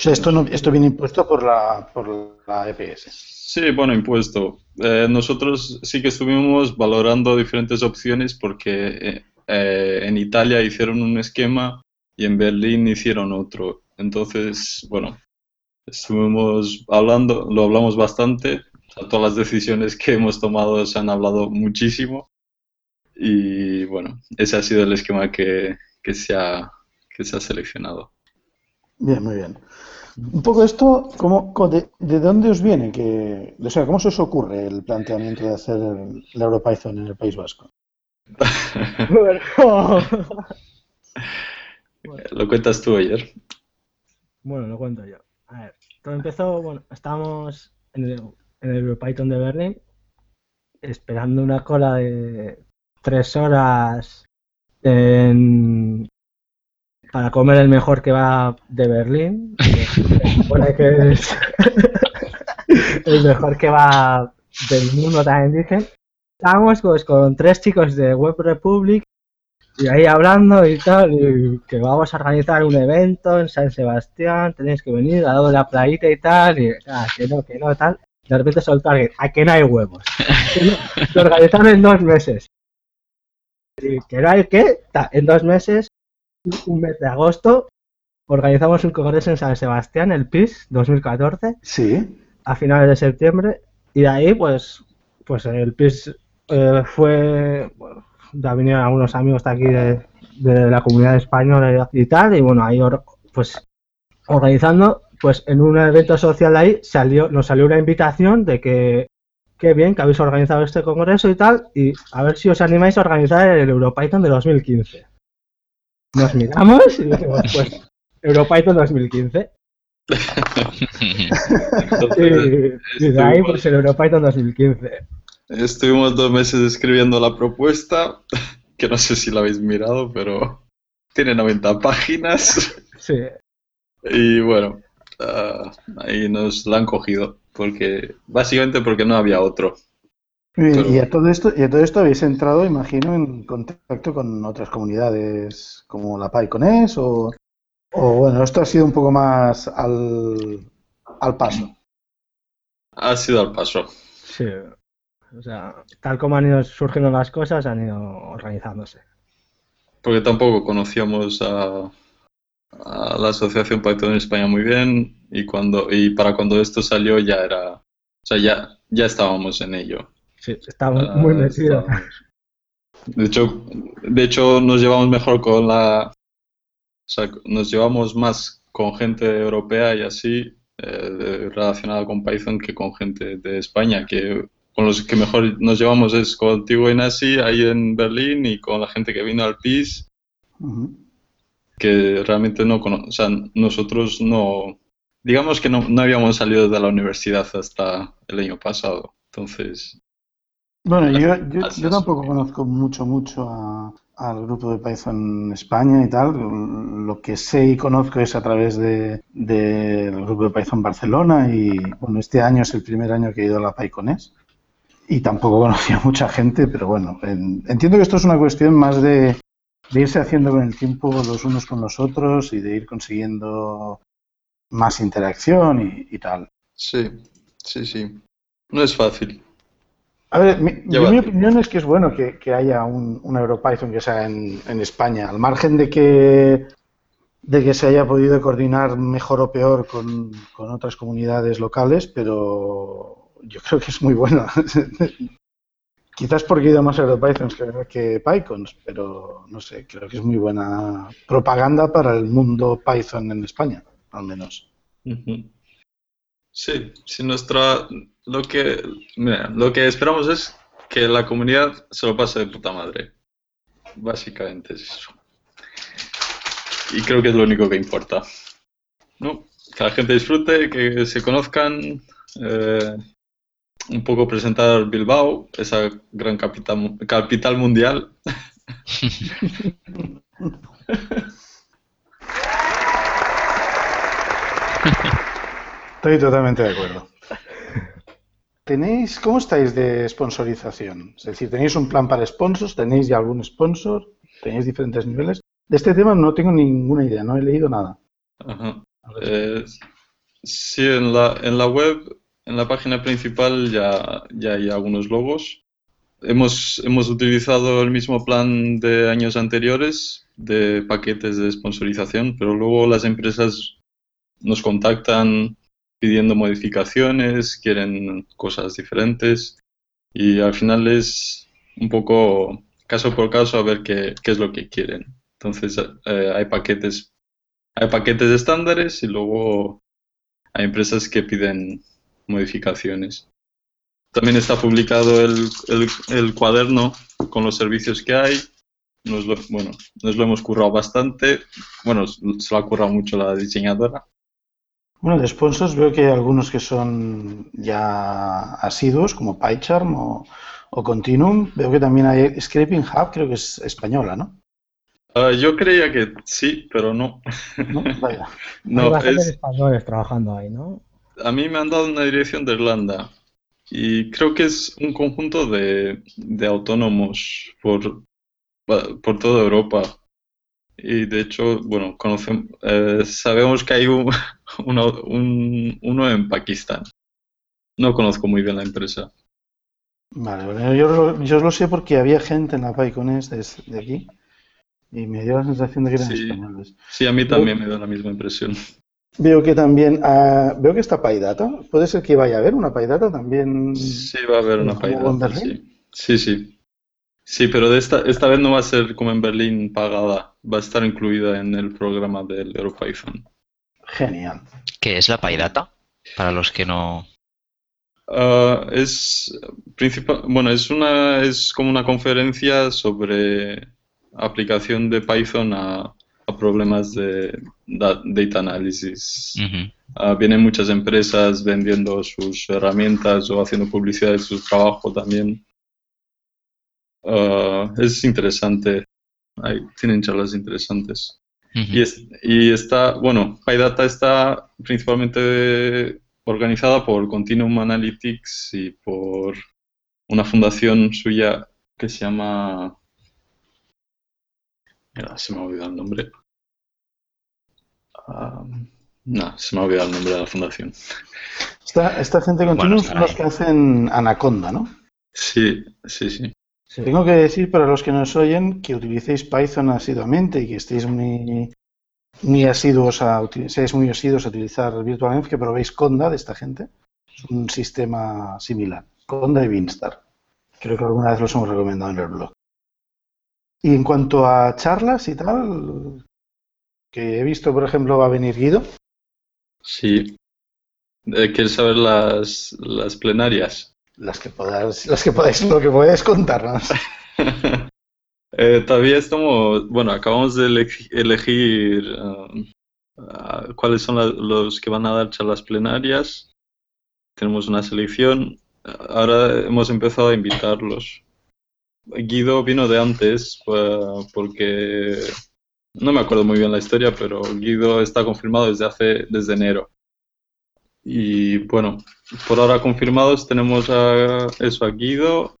Sea, esto, no, esto viene impuesto por la, por la EPS. Sí, bueno, impuesto. Eh, nosotros sí que estuvimos valorando diferentes opciones porque eh, eh, en Italia hicieron un esquema y en Berlín hicieron otro. Entonces, bueno, estuvimos hablando, lo hablamos bastante. O sea, todas las decisiones que hemos tomado se han hablado muchísimo. Y bueno, ese ha sido el esquema que, que se ha, que se ha seleccionado. Bien, muy bien. Un poco esto, ¿cómo, co- de, de dónde os viene? Que, o sea, ¿cómo se os ocurre el planteamiento de hacer el, EuroPython en el País Vasco? Bueno, *laughs* Lo cuentas tú ayer. bueno, lo cuento yo. A ver, todo empezó, bueno, estábamos en el, en el EuroPython de Berlín esperando una cola de tres horas en- para comer el mejor que va de Berlín. supone que es *laughs* el mejor que va del mundo también dicen. Estábamos pues con tres chicos de Web Republic y ahí hablando y tal, y que vamos a organizar un evento en San Sebastián, tenéis que venir al lado de la playita y tal, y ah, que no, que no, tal. De repente soltó alguien, a que no hay huevos. Lo organizaron en dos meses. Y que no hay qué, en dos meses, un mes de agosto, organizamos un congreso en San Sebastián, el PIS 2014 Sí. a finales de septiembre y de ahí pues pues el PIS eh, fue bueno, ya vinieron algunos amigos de aquí de, de la comunidad española y tal y bueno ahí pues organizando pues en un evento social ahí salió nos salió una invitación de que qué bien que habéis organizado este congreso y tal y a ver si os animáis a organizar el EuroPython de 2015 nos miramos y dijimos pues EuroPython 2015 *laughs* y, y de ahí pues el EuroPython 2015 Estuvimos dos meses escribiendo la propuesta, que no sé si la habéis mirado, pero tiene 90 páginas. Sí, Y bueno, ah, ahí nos la han cogido, porque básicamente porque no había otro. Y a todo esto, y a todo esto habéis entrado, imagino, en contacto con otras comunidades como la PyConES o, o bueno, esto ha sido un poco más al, al paso. Ha sido al paso. sí. O sea, tal como han ido surgiendo las cosas, han ido organizándose. Porque tampoco conocíamos a, a la Asociación Python en España muy bien y cuando y para cuando esto salió ya era, o sea, ya, ya estábamos en ello. Sí, Ah, muy metidos. estábamos. De hecho, de hecho nos llevamos mejor con la, o sea, nos llevamos más con gente europea y así eh, relacionada con Python que con gente de España, que con los que mejor nos llevamos es contigo y Nasi ahí en Berlín y con la gente que vino al PIS que realmente no cono- o sea, nosotros no, digamos que no, no habíamos salido de la universidad hasta el año pasado. Entonces, Bueno, yo, yo, tampoco conozco mucho, mucho a- al grupo de Python en España y tal. Lo que sé y conozco es a través de- del grupo de Python Barcelona y bueno, este año es el primer año que he ido a la PyConES y tampoco conocía a mucha gente, pero bueno, en- entiendo que esto es una cuestión más de, de irse haciendo con el tiempo los unos con los otros y de ir consiguiendo más interacción y, y tal. sí, sí, sí. No es fácil. A ver, mi, yo opinión es que es bueno que, que haya un, un EuroPython que sea en, en España, al margen de que de que se haya podido coordinar mejor o peor con, con otras comunidades locales, pero yo creo que es muy bueno. *laughs* Quizás porque he ido más a Pythons que, que PyCons, pero no sé, creo que es muy buena propaganda para el mundo Python en España, al menos. Sí, sí, nuestra, lo que, mira, lo que esperamos es que la comunidad se lo pase de puta madre. Básicamente es eso. Y creo que es lo único que importa. ¿No? Que la gente disfrute, que se conozcan, eh, un poco presentar Bilbao, esa gran capital, capital mundial. Estoy totalmente de acuerdo. ¿Tenéis, cómo estáis de sponsorización? Es decir, ¿tenéis un plan para sponsors? ¿Tenéis ya algún sponsor? ¿Tenéis diferentes niveles? De este tema no tengo ninguna idea, no he leído nada. Ajá. Eh, sí, en la, en la web en la página principal ya, ya hay algunos logos. Hemos, hemos utilizado el mismo plan de años anteriores de paquetes de sponsorización, pero luego las empresas nos contactan pidiendo modificaciones, quieren cosas diferentes y al final es un poco caso por caso a ver qué, qué es lo que quieren. Entonces eh, hay paquetes hay paquetes estándares y luego hay empresas que piden modificaciones. También está publicado el, el, cuaderno con los servicios que hay. Nos lo, bueno, nos lo hemos currado bastante. Bueno, se lo ha currado mucho la diseñadora. Bueno, de sponsors veo que hay algunos que son ya asiduos, como PyCharm o, o Continuum. Veo que también hay Scraping Hub, creo que es española, ¿no? Uh, yo creía que sí, pero no. No, *laughs* vaya. no, hay es... españoles trabajando ahí, ¿no? a mí me han dado una dirección de Irlanda y creo que es un conjunto de, autónomos por, por toda Europa. Y de hecho, bueno, conocemos, eh, sabemos que hay un, *laughs* uno, uno en Pakistán. No conozco muy bien la empresa. Vale, yo, yo lo sé porque había gente en la PyCones de, de aquí y me dio la sensación de que eran españoles. Sí, a mí también me da la misma impresión. Veo que también, uh, veo que está PyData. ¿Puede ser que vaya a haber una PyData también? Sí, va a haber una PyData, sí. sí. sí, sí. pero de esta, esta vez no va a ser como en Berlín pagada, va a estar incluida en el programa del EuroPython. Genial. ¿Qué es la PyData? Para los que no... Uh, es principal, bueno, es una es como una conferencia sobre aplicación de Python a, problemas de data analysis. Ah, vienen muchas empresas vendiendo sus herramientas o haciendo publicidad de su trabajo también. Ah, es interesante. tienen charlas interesantes. y, y, está, bueno, PyData está principalmente organizada por Continuum Analytics y por una fundación suya que se llama se me ha olvidado el nombre. Ah, no, se me ha olvidado el nombre de la fundación. Esta, esta gente continua son los que hacen Anaconda, ¿no? Sí, sí, sí, Tengo que decir para los que nos oyen que utilicéis Python asiduamente y que estéis muy, muy asiduos a seáis muy asiduos a utilizar VirtualEnv, que probéis Conda de esta gente. Es un sistema similar. Conda y Beanstar. Creo que alguna vez los hemos recomendado en el blog. Y en cuanto a charlas y tal, que he visto, por ejemplo, va a venir Guido. Sí. Eh, ¿Quieres saber las, las plenarias? Las que podáis, las que podáis, lo que podáis contarnos. *laughs* eh, todavía estamos, bueno, acabamos de elegir um, cuáles son los que van a dar charlas plenarias. Tenemos una selección. Ahora hemos empezado a invitarlos. Guido vino de antes porque no me acuerdo muy bien la historia, pero Guido está confirmado desde hace desde enero. Y bueno, por ahora confirmados tenemos a eso a Guido,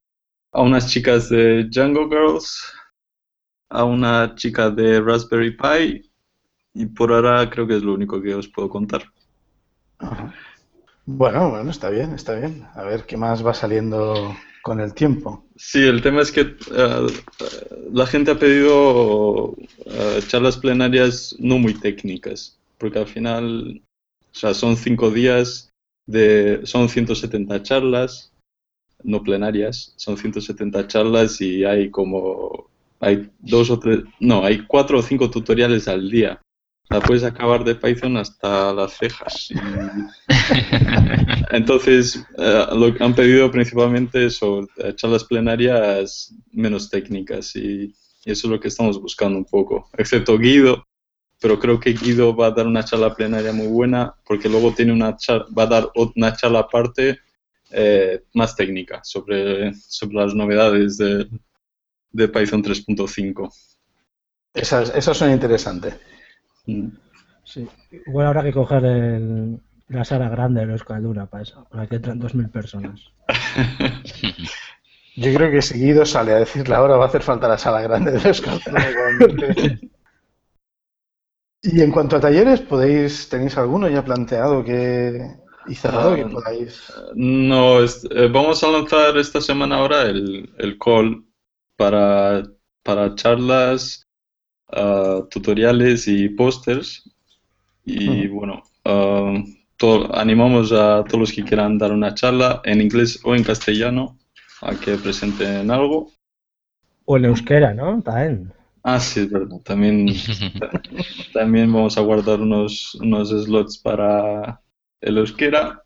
a unas chicas de Django Girls, a una chica de Raspberry Pi y por ahora creo que es lo único que os puedo contar. Bueno, bueno, está bien, está bien. A ver qué más va saliendo con el tiempo. Sí, el tema es que eh, la gente ha pedido eh, charlas plenarias no muy técnicas, porque al final, o sea, son cinco días de, son 170 charlas, no plenarias, son 170 charlas y hay como, hay dos o tres, no, hay cuatro o cinco tutoriales al día la puedes acabar de Python hasta las cejas. *laughs* Entonces, eh, lo que han pedido principalmente son eh, charlas plenarias menos técnicas y, eso es lo que estamos buscando un poco, excepto Guido, pero creo que Guido va a dar una charla plenaria muy buena porque luego tiene una va a dar una charla aparte eh, más técnica sobre, sobre las novedades de, de Python 3.5. Esas, esas son interesantes. Sí. Igual habrá que coger el, la sala grande de los Caldura para eso, para que entran 2.000 personas. *laughs* Yo creo que seguido sale a decirle ahora va a hacer falta la sala grande de los Caldura. *laughs* y en cuanto a talleres, podéis ¿tenéis alguno ya planteado que y cerrado que ah, podáis? No, eh, vamos a lanzar esta semana ahora el, el call para, para charlas tutoriales y pósters. Y bueno, animamos a todos los que quieran dar una charla en inglés o en castellano a que presenten algo. O en euskera, ¿no? También. Ah, sí, es verdad. También, *laughs* también vamos a guardar unos, unos slots para el euskera.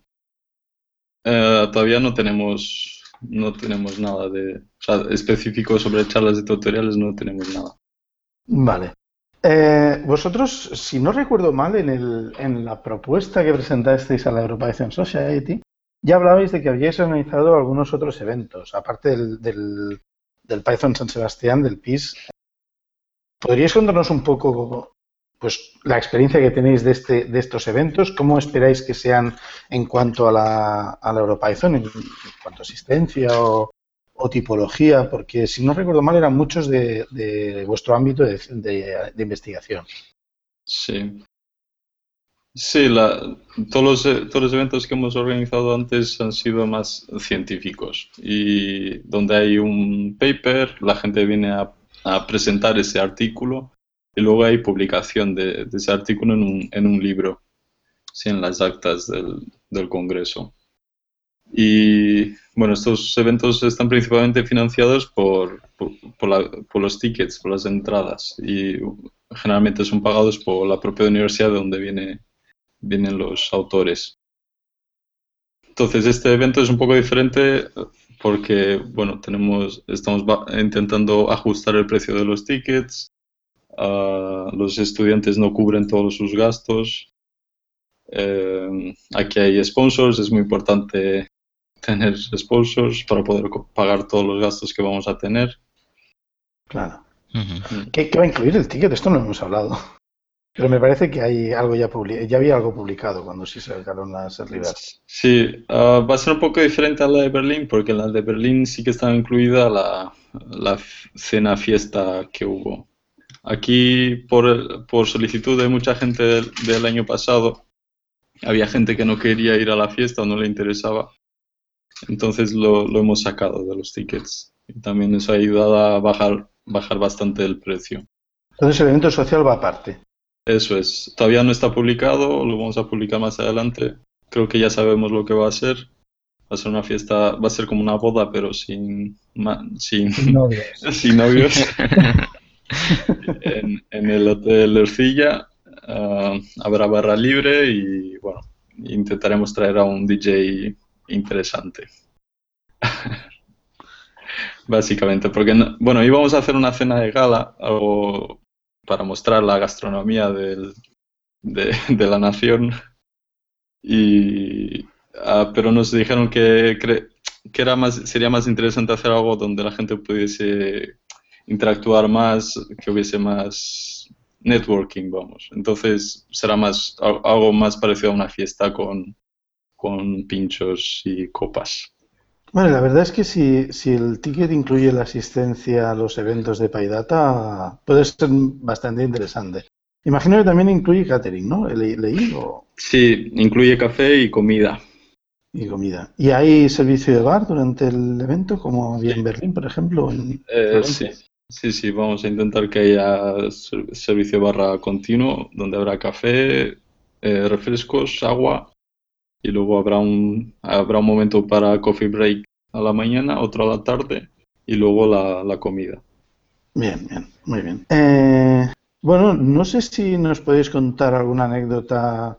Eh, todavía no tenemos no tenemos nada de específico sobre charlas y tutoriales, no tenemos nada. Vale. Eh, vosotros, si no recuerdo mal, en, el, en la propuesta que presentasteis a la European Society, ya hablabais de que habíais organizado algunos otros eventos, aparte del, del, del Python San Sebastián, del PIS. ¿Podríais contarnos un poco pues, la experiencia que tenéis de, este, de estos eventos? ¿Cómo esperáis que sean en cuanto a la, a la EuroPython, en cuanto a asistencia o, o tipología, porque si no recuerdo mal eran muchos de, vuestro ámbito de, investigación. Sí. Sí, todos, todos los eventos que hemos organizado antes han sido más científicos y donde hay un paper, la gente viene a, presentar ese artículo y luego hay publicación de, ese artículo en un, en un libro, sí, en las actas del, del Congreso. Y bueno, estos eventos están principalmente financiados por, por, los tickets, por las entradas y generalmente son pagados por la propia universidad de donde viene, vienen los autores. Entonces, este evento es un poco diferente porque, bueno, tenemos, estamos intentando ajustar el precio de los tickets, ah, los estudiantes no cubren todos sus gastos, eh, aquí hay sponsors, es muy importante tener sponsors para poder pagar todos los gastos que vamos a tener. Claro. ¿Qué, va a incluir el ticket? Esto no hemos hablado. Pero me parece que hay algo ya publicado, ya había algo publicado cuando se sacaron las Liberty. Sí, ah, va a ser un poco diferente a la de Berlín, porque en la de Berlín sí que estaba incluida la, la cena fiesta que hubo. Aquí, por, por solicitud de mucha gente del año pasado, había gente que no quería ir a la fiesta o no le interesaba entonces lo, lo hemos sacado de los tickets. Y también eso ha ayudado a bajar, bajar bastante el precio. Entonces el evento social va aparte. Eso es. Todavía no está publicado, lo vamos a publicar más adelante. Creo que ya sabemos lo que va a ser. Va a ser una fiesta, va a ser como una boda, pero sin, sin, novios. *laughs* sin novios. *laughs* en, en, el Hotel Ercilla uh, habrá barra libre y bueno, intentaremos traer a un DJ interesante. *laughs* Básicamente, porque, bueno, íbamos a hacer una cena de gala, algo para mostrar la gastronomía del, *laughs* de, la nación, y, ah, pero nos dijeron que, que era más, sería más interesante hacer algo donde la gente pudiese interactuar más, que hubiese más networking, vamos. Entonces será más algo más parecido a una fiesta con, con pinchos y copas. Bueno, la verdad es que si, si el ticket incluye la asistencia a los eventos de PyData, puede ser bastante interesante. Imagino que también incluye catering, ¿no? ¿Leí? O... Sí, incluye café y comida. Y comida. ¿Y hay servicio de bar durante el evento, como había en Berlín, por ejemplo? Eh, sí, sí, sí, vamos a intentar que haya servicio barra continuo, donde habrá café, eh, refrescos, agua, y luego habrá un, habrá un momento para coffee break a la mañana, otro a la tarde, y luego la, la comida. Bien, bien, muy bien. Eh, bueno, no sé si nos podéis contar alguna anécdota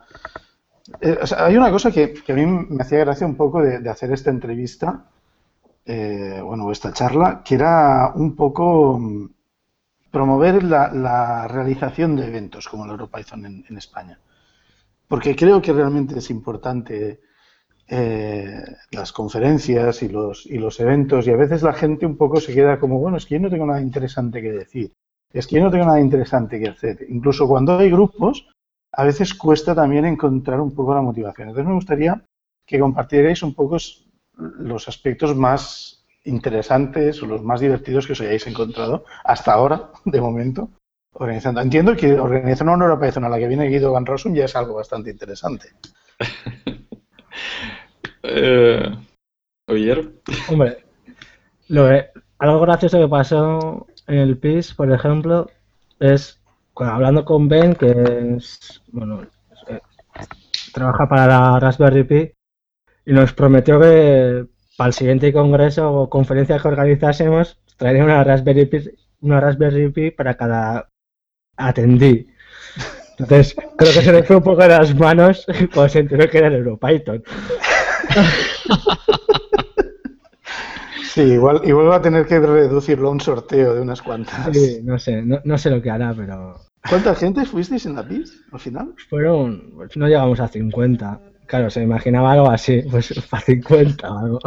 eh, hay una cosa que, a mí me hacía gracia un poco de, hacer esta entrevista, eh, bueno, esta charla, que era un poco mm, promover la, realización de eventos como el EuroPython en España. Porque creo que realmente es importante eh, las conferencias y los, y los eventos y a veces la gente un poco se queda como, bueno, es que yo no tengo nada interesante que decir, es que yo no tengo nada interesante que hacer. Incluso cuando hay grupos, a veces cuesta también encontrar un poco la motivación. Entonces me gustaría que compartierais un poco los aspectos más interesantes o los más divertidos que os hayáis encontrado hasta ahora, de momento, organizando. Entiendo que organizar una Europea a la que viene Guido Van Rossum ya es algo bastante interesante. *laughs* eh, Hombre, lo algo gracioso que pasó en el PIS, por ejemplo, es hablando con Ben, que es, bueno, eh, trabaja para la Raspberry Pi, y nos prometió que para el siguiente congreso o conferencia que organizásemos, traería una Raspberry Pi, una Raspberry Pi para cada atendí. Entonces, creo que se le fue un poco de las manos cuando se enteró que era el EuroPython. Sí, igual, igual va a tener que reducirlo a un sorteo de unas cuantas. Sí, no sé, no, sé lo que hará, pero... ¿Cuánta gente fuisteis en la PIS al final? Fueron, pues no llegamos a 50. Claro, se imaginaba algo así, pues *laughs* para 50 o algo.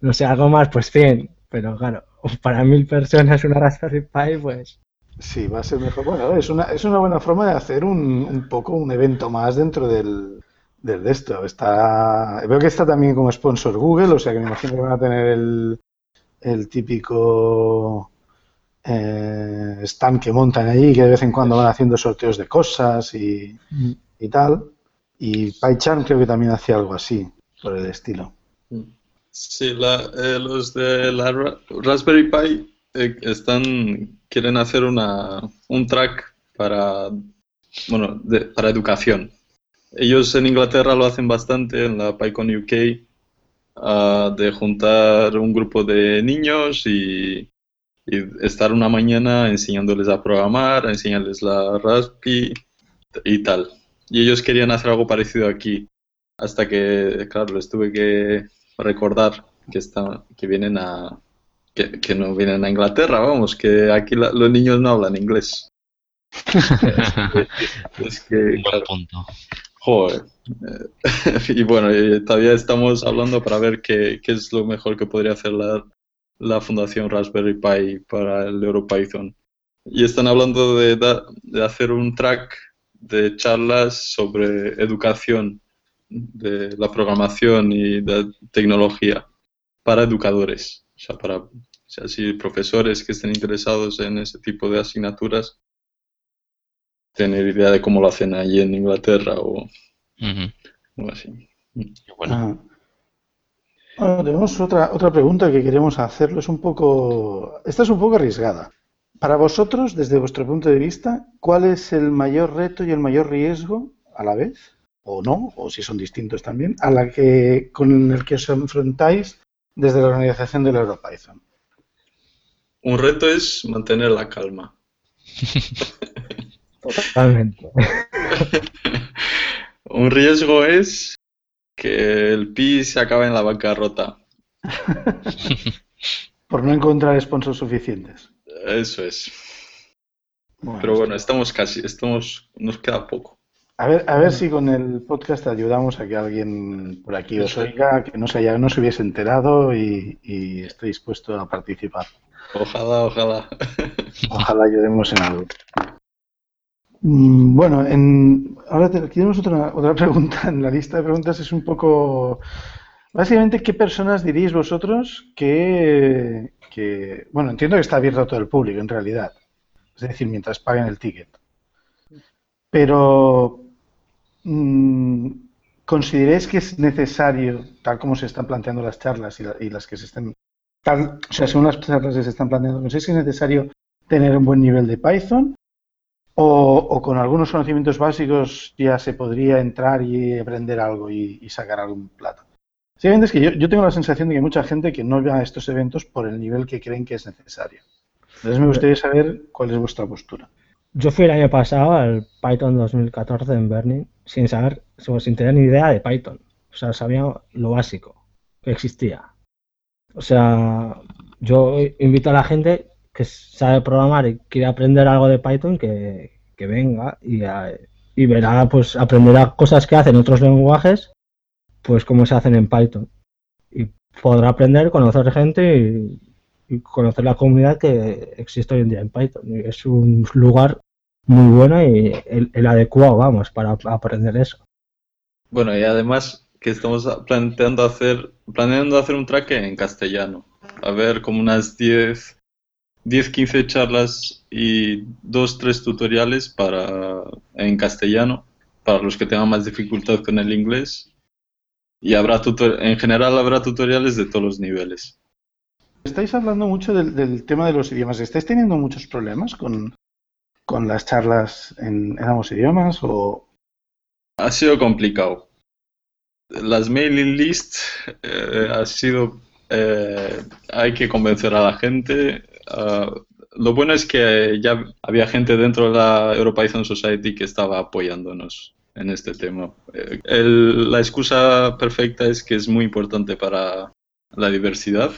No sé, algo más, pues 100. Pero claro, para mil personas una Raspberry Pi, pues... Sí, va a ser mejor. Bueno, es una, es una buena forma de hacer un, un poco un evento más dentro del, del de esto. Está, veo que está también como sponsor Google, o sea que me imagino que van a tener el, el típico eh, stand que montan allí, que de vez en cuando van haciendo sorteos de cosas y, tal. Y PyCharm creo que también hacía algo así, por el estilo. Sí, eh, los de la Raspberry Pi eh, están quieren hacer una, un track para bueno para educación. Ellos en Inglaterra lo hacen bastante en la PyCon UK de juntar un grupo de niños y, estar una mañana enseñándoles a programar, enseñarles la Raspberry y tal. Y ellos querían hacer algo parecido aquí, hasta que, claro, les tuve que recordar que, está, que vienen a... Que, no vienen a Inglaterra, vamos, que aquí los niños no hablan inglés. *laughs* es que, punto. Joder. *laughs* y bueno, todavía estamos hablando para ver qué, qué, es lo mejor que podría hacer la, la Fundación Raspberry Pi para el EuroPython. Y están hablando de, de hacer un track de charlas sobre educación, de la programación y de tecnología para educadores. O sea, para o sea, si profesores que estén interesados en ese tipo de asignaturas tener idea de cómo lo hacen allí en Inglaterra o, así. Bueno. tenemos otra, otra pregunta que queremos hacerlo. Es un poco. Esta es un poco arriesgada. Para vosotros, desde vuestro punto de vista, ¿cuál es el mayor reto y el mayor riesgo a la vez? O no, o si son distintos también, a la que con el que os enfrentáis desde la organización del EuroPython. Un reto es mantener la calma. *laughs* Totalmente. *laughs* Un riesgo es que el PI se acabe en la bancarrota. *laughs* Por no encontrar sponsors suficientes. Eso es. Pero bueno, estamos casi, estamos, nos queda poco. A ver, a ver si con el podcast ayudamos a que alguien por aquí os oiga, que no se, haya, no se hubiese enterado y, y esté dispuesto a participar. Ojalá, ojalá. Ojalá ayudemos en algo. Mm, bueno, en, ahora tenemos otra, otra *laughs* pregunta en la lista de preguntas. Es un poco. Básicamente, ¿qué personas diríais vosotros que, que. Bueno, entiendo que está abierto a todo el público, en realidad. Es decir, mientras paguen el ticket. Pero. Mm, ¿consideráis que es necesario, tal como se están planteando las charlas y, las que se están, tal, o sea, según las charlas que se están planteando, ¿consideráis que es necesario tener un buen nivel de Python? O, con algunos conocimientos básicos ya se podría entrar y aprender algo y, sacar algún plato. Simplemente es que yo, yo, tengo la sensación de que hay mucha gente que no va a estos eventos por el nivel que creen que es necesario. Entonces me gustaría saber cuál es vuestra postura. Yo fui el año pasado al Python 2014 en Berlin sin saber, sin tener ni idea de Python. O sea, sabía lo básico que existía. O sea, yo invito a la gente que sabe programar y quiere aprender algo de Python que, venga y, y, verá, pues aprenderá cosas que hacen otros lenguajes, pues como se hacen en Python. Y podrá aprender, conocer gente y, conocer la comunidad que existe hoy en día en Python. es un lugar muy bueno y el, adecuado, vamos, para aprender eso. Bueno, y además que estamos planteando hacer, planeando hacer un track en castellano. A ver, como unas 10, 10 15 charlas y 2, 3 tutoriales para, en castellano, para los que tengan más dificultad con el inglés. Y habrá en general habrá tutoriales de todos los niveles. Estáis hablando mucho del, tema de los idiomas. ¿Estáis teniendo muchos problemas con, con las charlas en, ambos idiomas? O... Ha sido complicado. Las mailing lists eh, ha sido. Eh, hay que convencer a la gente. Ah, lo bueno es que ya había gente dentro de la Europython Society que estaba apoyándonos en este tema. Eh, la excusa perfecta es que es muy importante para la diversidad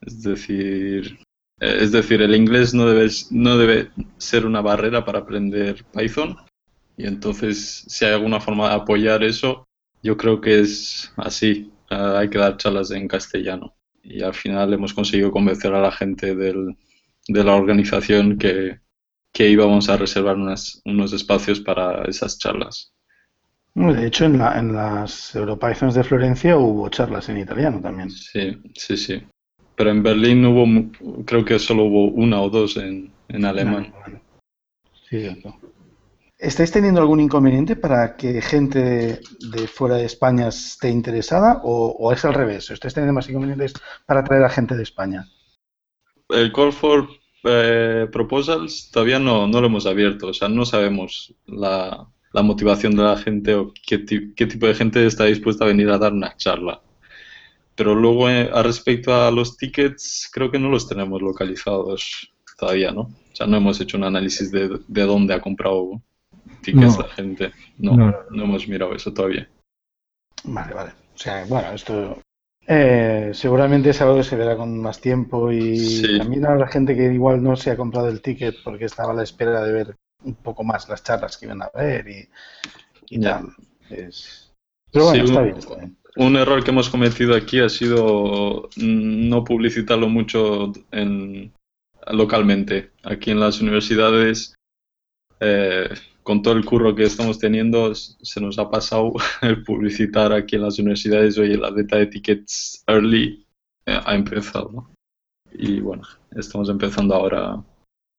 es decir, es decir, el inglés no debe, no debe ser una barrera para aprender Python. Y entonces, si hay alguna forma de apoyar eso, yo creo que es así. Ah, hay que dar charlas en castellano. Y al final hemos conseguido convencer a la gente del, de la organización que, que íbamos a reservar unas, unos espacios para esas charlas. De hecho, en, la, en las Europythons de Florencia hubo charlas en italiano también. Sí, sí, sí pero en Berlín hubo, creo que solo hubo una o dos en, alemán. Sí, cierto. ¿Estáis teniendo algún inconveniente para que gente de, fuera de España esté interesada o, es al revés? ¿Estáis teniendo más inconvenientes para atraer a gente de España? El Call for eh, Proposals todavía no, lo hemos abierto, o sea, no sabemos la, motivación de la gente o qué, qué tipo de gente está dispuesta a venir a dar una charla. Pero luego, eh, a respecto a los tickets, creo que no los tenemos localizados todavía, ¿no? O sea, no hemos hecho un análisis de, de dónde ha comprado tickets la gente. No, no, hemos mirado eso todavía. Vale, vale. O sea, bueno, esto eh, seguramente es algo que se verá con más tiempo y también a la gente que igual no se ha comprado el ticket porque estaba a la espera de ver un poco más las charlas que iban a ver y, y tal. Pero bueno, está bien, está bien. Un error que hemos cometido aquí ha sido no publicitarlo mucho en, localmente. Aquí en las universidades, eh, con todo el curro que estamos teniendo, se nos ha pasado *laughs* el publicitar aquí en las universidades. Oye, la beta de tickets early eh, ha empezado. Y bueno, estamos empezando ahora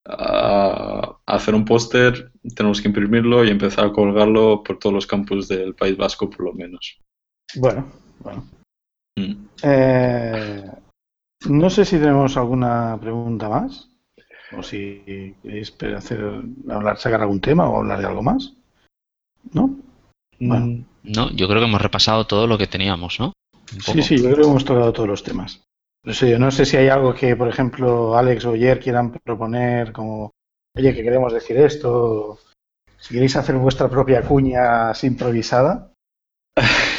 a hacer un póster, tenemos que imprimirlo y empezar a colgarlo por todos los campus del País Vasco, por lo menos. Bueno, bueno. Mm. Eh, no sé si tenemos alguna pregunta más. O si queréis hacer, hablar, sacar algún tema o hablar de algo más. ¿No? Mm, no, yo creo que hemos repasado todo lo que teníamos, ¿no? Sí, sí, yo creo que hemos tocado todos los temas. No sé, yo no sé si hay algo que, por ejemplo, Alex o Jer quieran proponer, como, oye, que queremos decir esto. Si queréis hacer vuestra propia cuña improvisada. *laughs*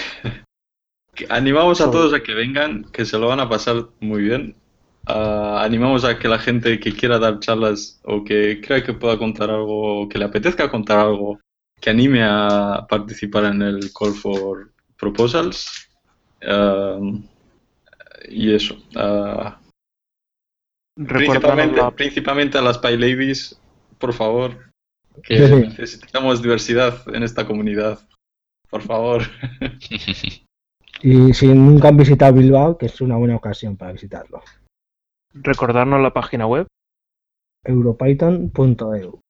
Animamos a todos a que vengan, que se lo van a pasar muy bien. Ah, animamos a que la gente que quiera dar charlas o que crea que pueda contar algo, o que le apetezca contar algo, que anime a participar en el Call for Proposals. Ah, y eso. Uh, principalmente, principalmente, a las Pie Ladies, por favor, que necesitamos diversidad en esta comunidad. Por favor. *laughs* Y si nunca han visitado Bilbao, que es una buena ocasión para visitarlo. Recordarnos la página web. europython.eu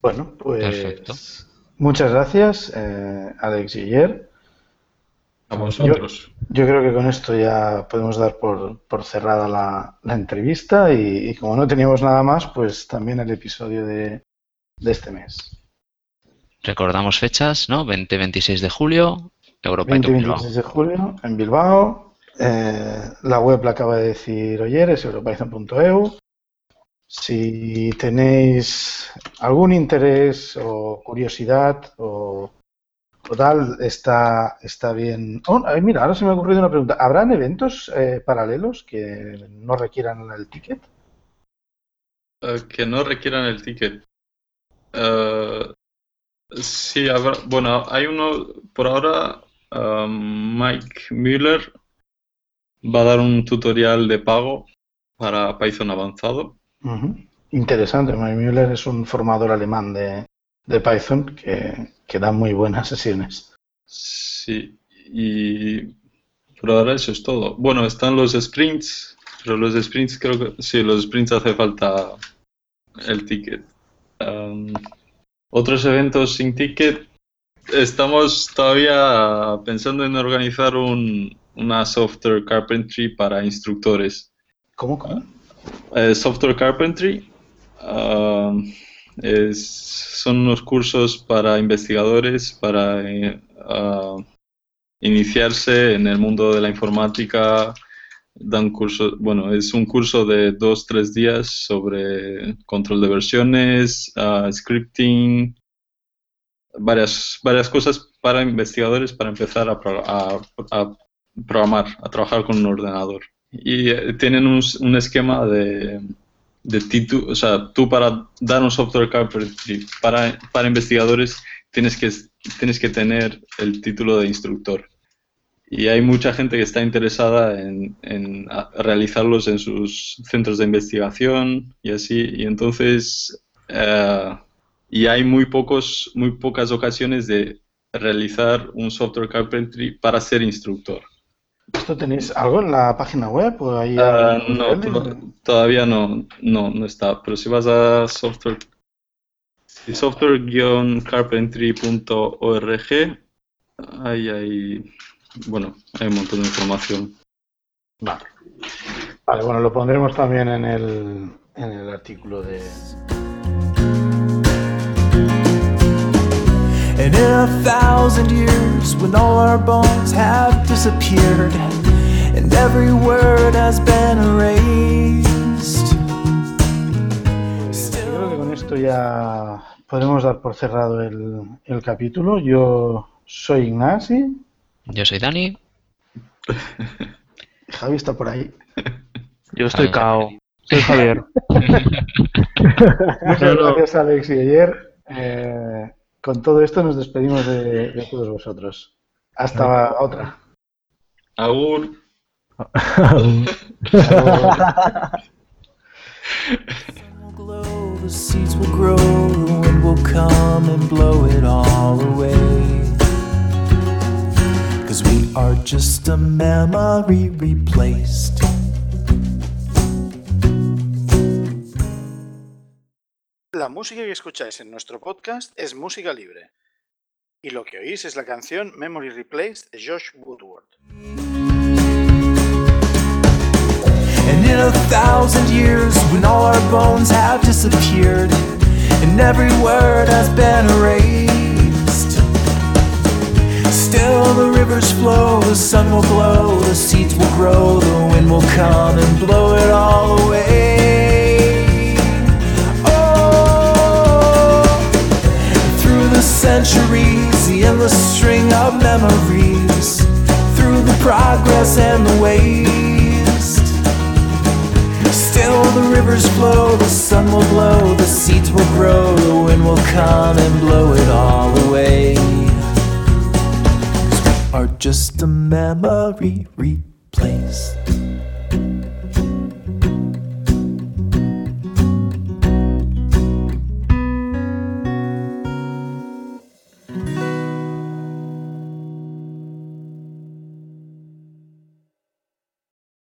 Bueno, pues muchas gracias, eh, Alex Guiller. A vosotros. Yo, creo que con esto ya podemos dar por, por cerrada la, la entrevista y, y, como no teníamos nada más, pues también el episodio de, de este mes. Recordamos fechas, ¿no? 20-26 de julio, Europa 20-26 de julio en Bilbao. Eh, la web la acaba de decir ayer, es europython.eu. Si tenéis algún interés o curiosidad o, o tal, está, está bien. Oh, ay, mira, ahora se me ha ocurrido una pregunta. ¿Habrán eventos eh, paralelos que no requieran el ticket? Uh, que no requieran el ticket. Uh, sí, habrá, bueno, hay uno por ahora. Um, Mike Müller va a dar un tutorial de pago para Python avanzado. Uh -huh. Interesante, Mike Müller es un formador alemán de, de Python que, que, da muy buenas sesiones. Sí, y por ahora eso es todo. Bueno, están los sprints, pero los sprints creo que sí, los sprints hace falta el ticket. Um, otros eventos sin ticket, estamos todavía pensando en organizar un, una software carpentry para instructores. ¿Cómo? cómo? Eh, software carpentry uh, es, son unos cursos para investigadores para uh, iniciarse en el mundo de la informática. Dan cursos, bueno, es un curso de dos, tres días sobre control de versiones, uh, scripting, varias, varias cosas para investigadores para empezar a, a, a programar, a trabajar con un ordenador. Y eh, tienen un, un esquema de, de o sea, tú para dar un software carpentry para, para investigadores tienes que, tienes que tener el título de instructor. Y hay mucha gente que está interesada en, en realizarlos en sus centros de investigación y así. Y entonces, uh, y hay muy, pocos, muy pocas ocasiones de realizar un software carpentry para ser instructor. ¿Esto tenéis algo en la página web? ¿O ahí uh, no, to todavía no, no, no está. Pero si vas a software, si software-carpentry.org, ahí hay, bueno, hay un montón de información. Vale. Vale, bueno, lo pondremos también en el, en el artículo de... And in a thousand years, when all our bones have disappeared, and every word has been erased. Creo que con esto ya podemos dar por cerrado el, el capítulo. Yo soy Ignasi. Yo soy Dani. *laughs* Javi está por ahí. Yo estoy cao. Soy Javier. *laughs* *laughs* Muchas gracias, Alex y ayer. Eh, con todo esto nos despedimos de, de todos vosotros. Hasta otra. Agur. glow, the seeds will grow, the wind will come and blow it all away. Cause we are just a memory replaced. La música que escucháis en nuestro podcast es música libre. Y lo que oís es la canción Memory Replaced de Josh Woodward. And in a thousand years, when all our bones have disappeared, and every word has been erased, still the rivers flow, the sun will glow, the seeds will grow, the wind will come and blow it all away. Centuries, the endless string of memories, through the progress and the waste. Still the rivers flow, the sun will blow, the seeds will grow, the wind will come and blow it all away. 'Cause we are just a memory replaced.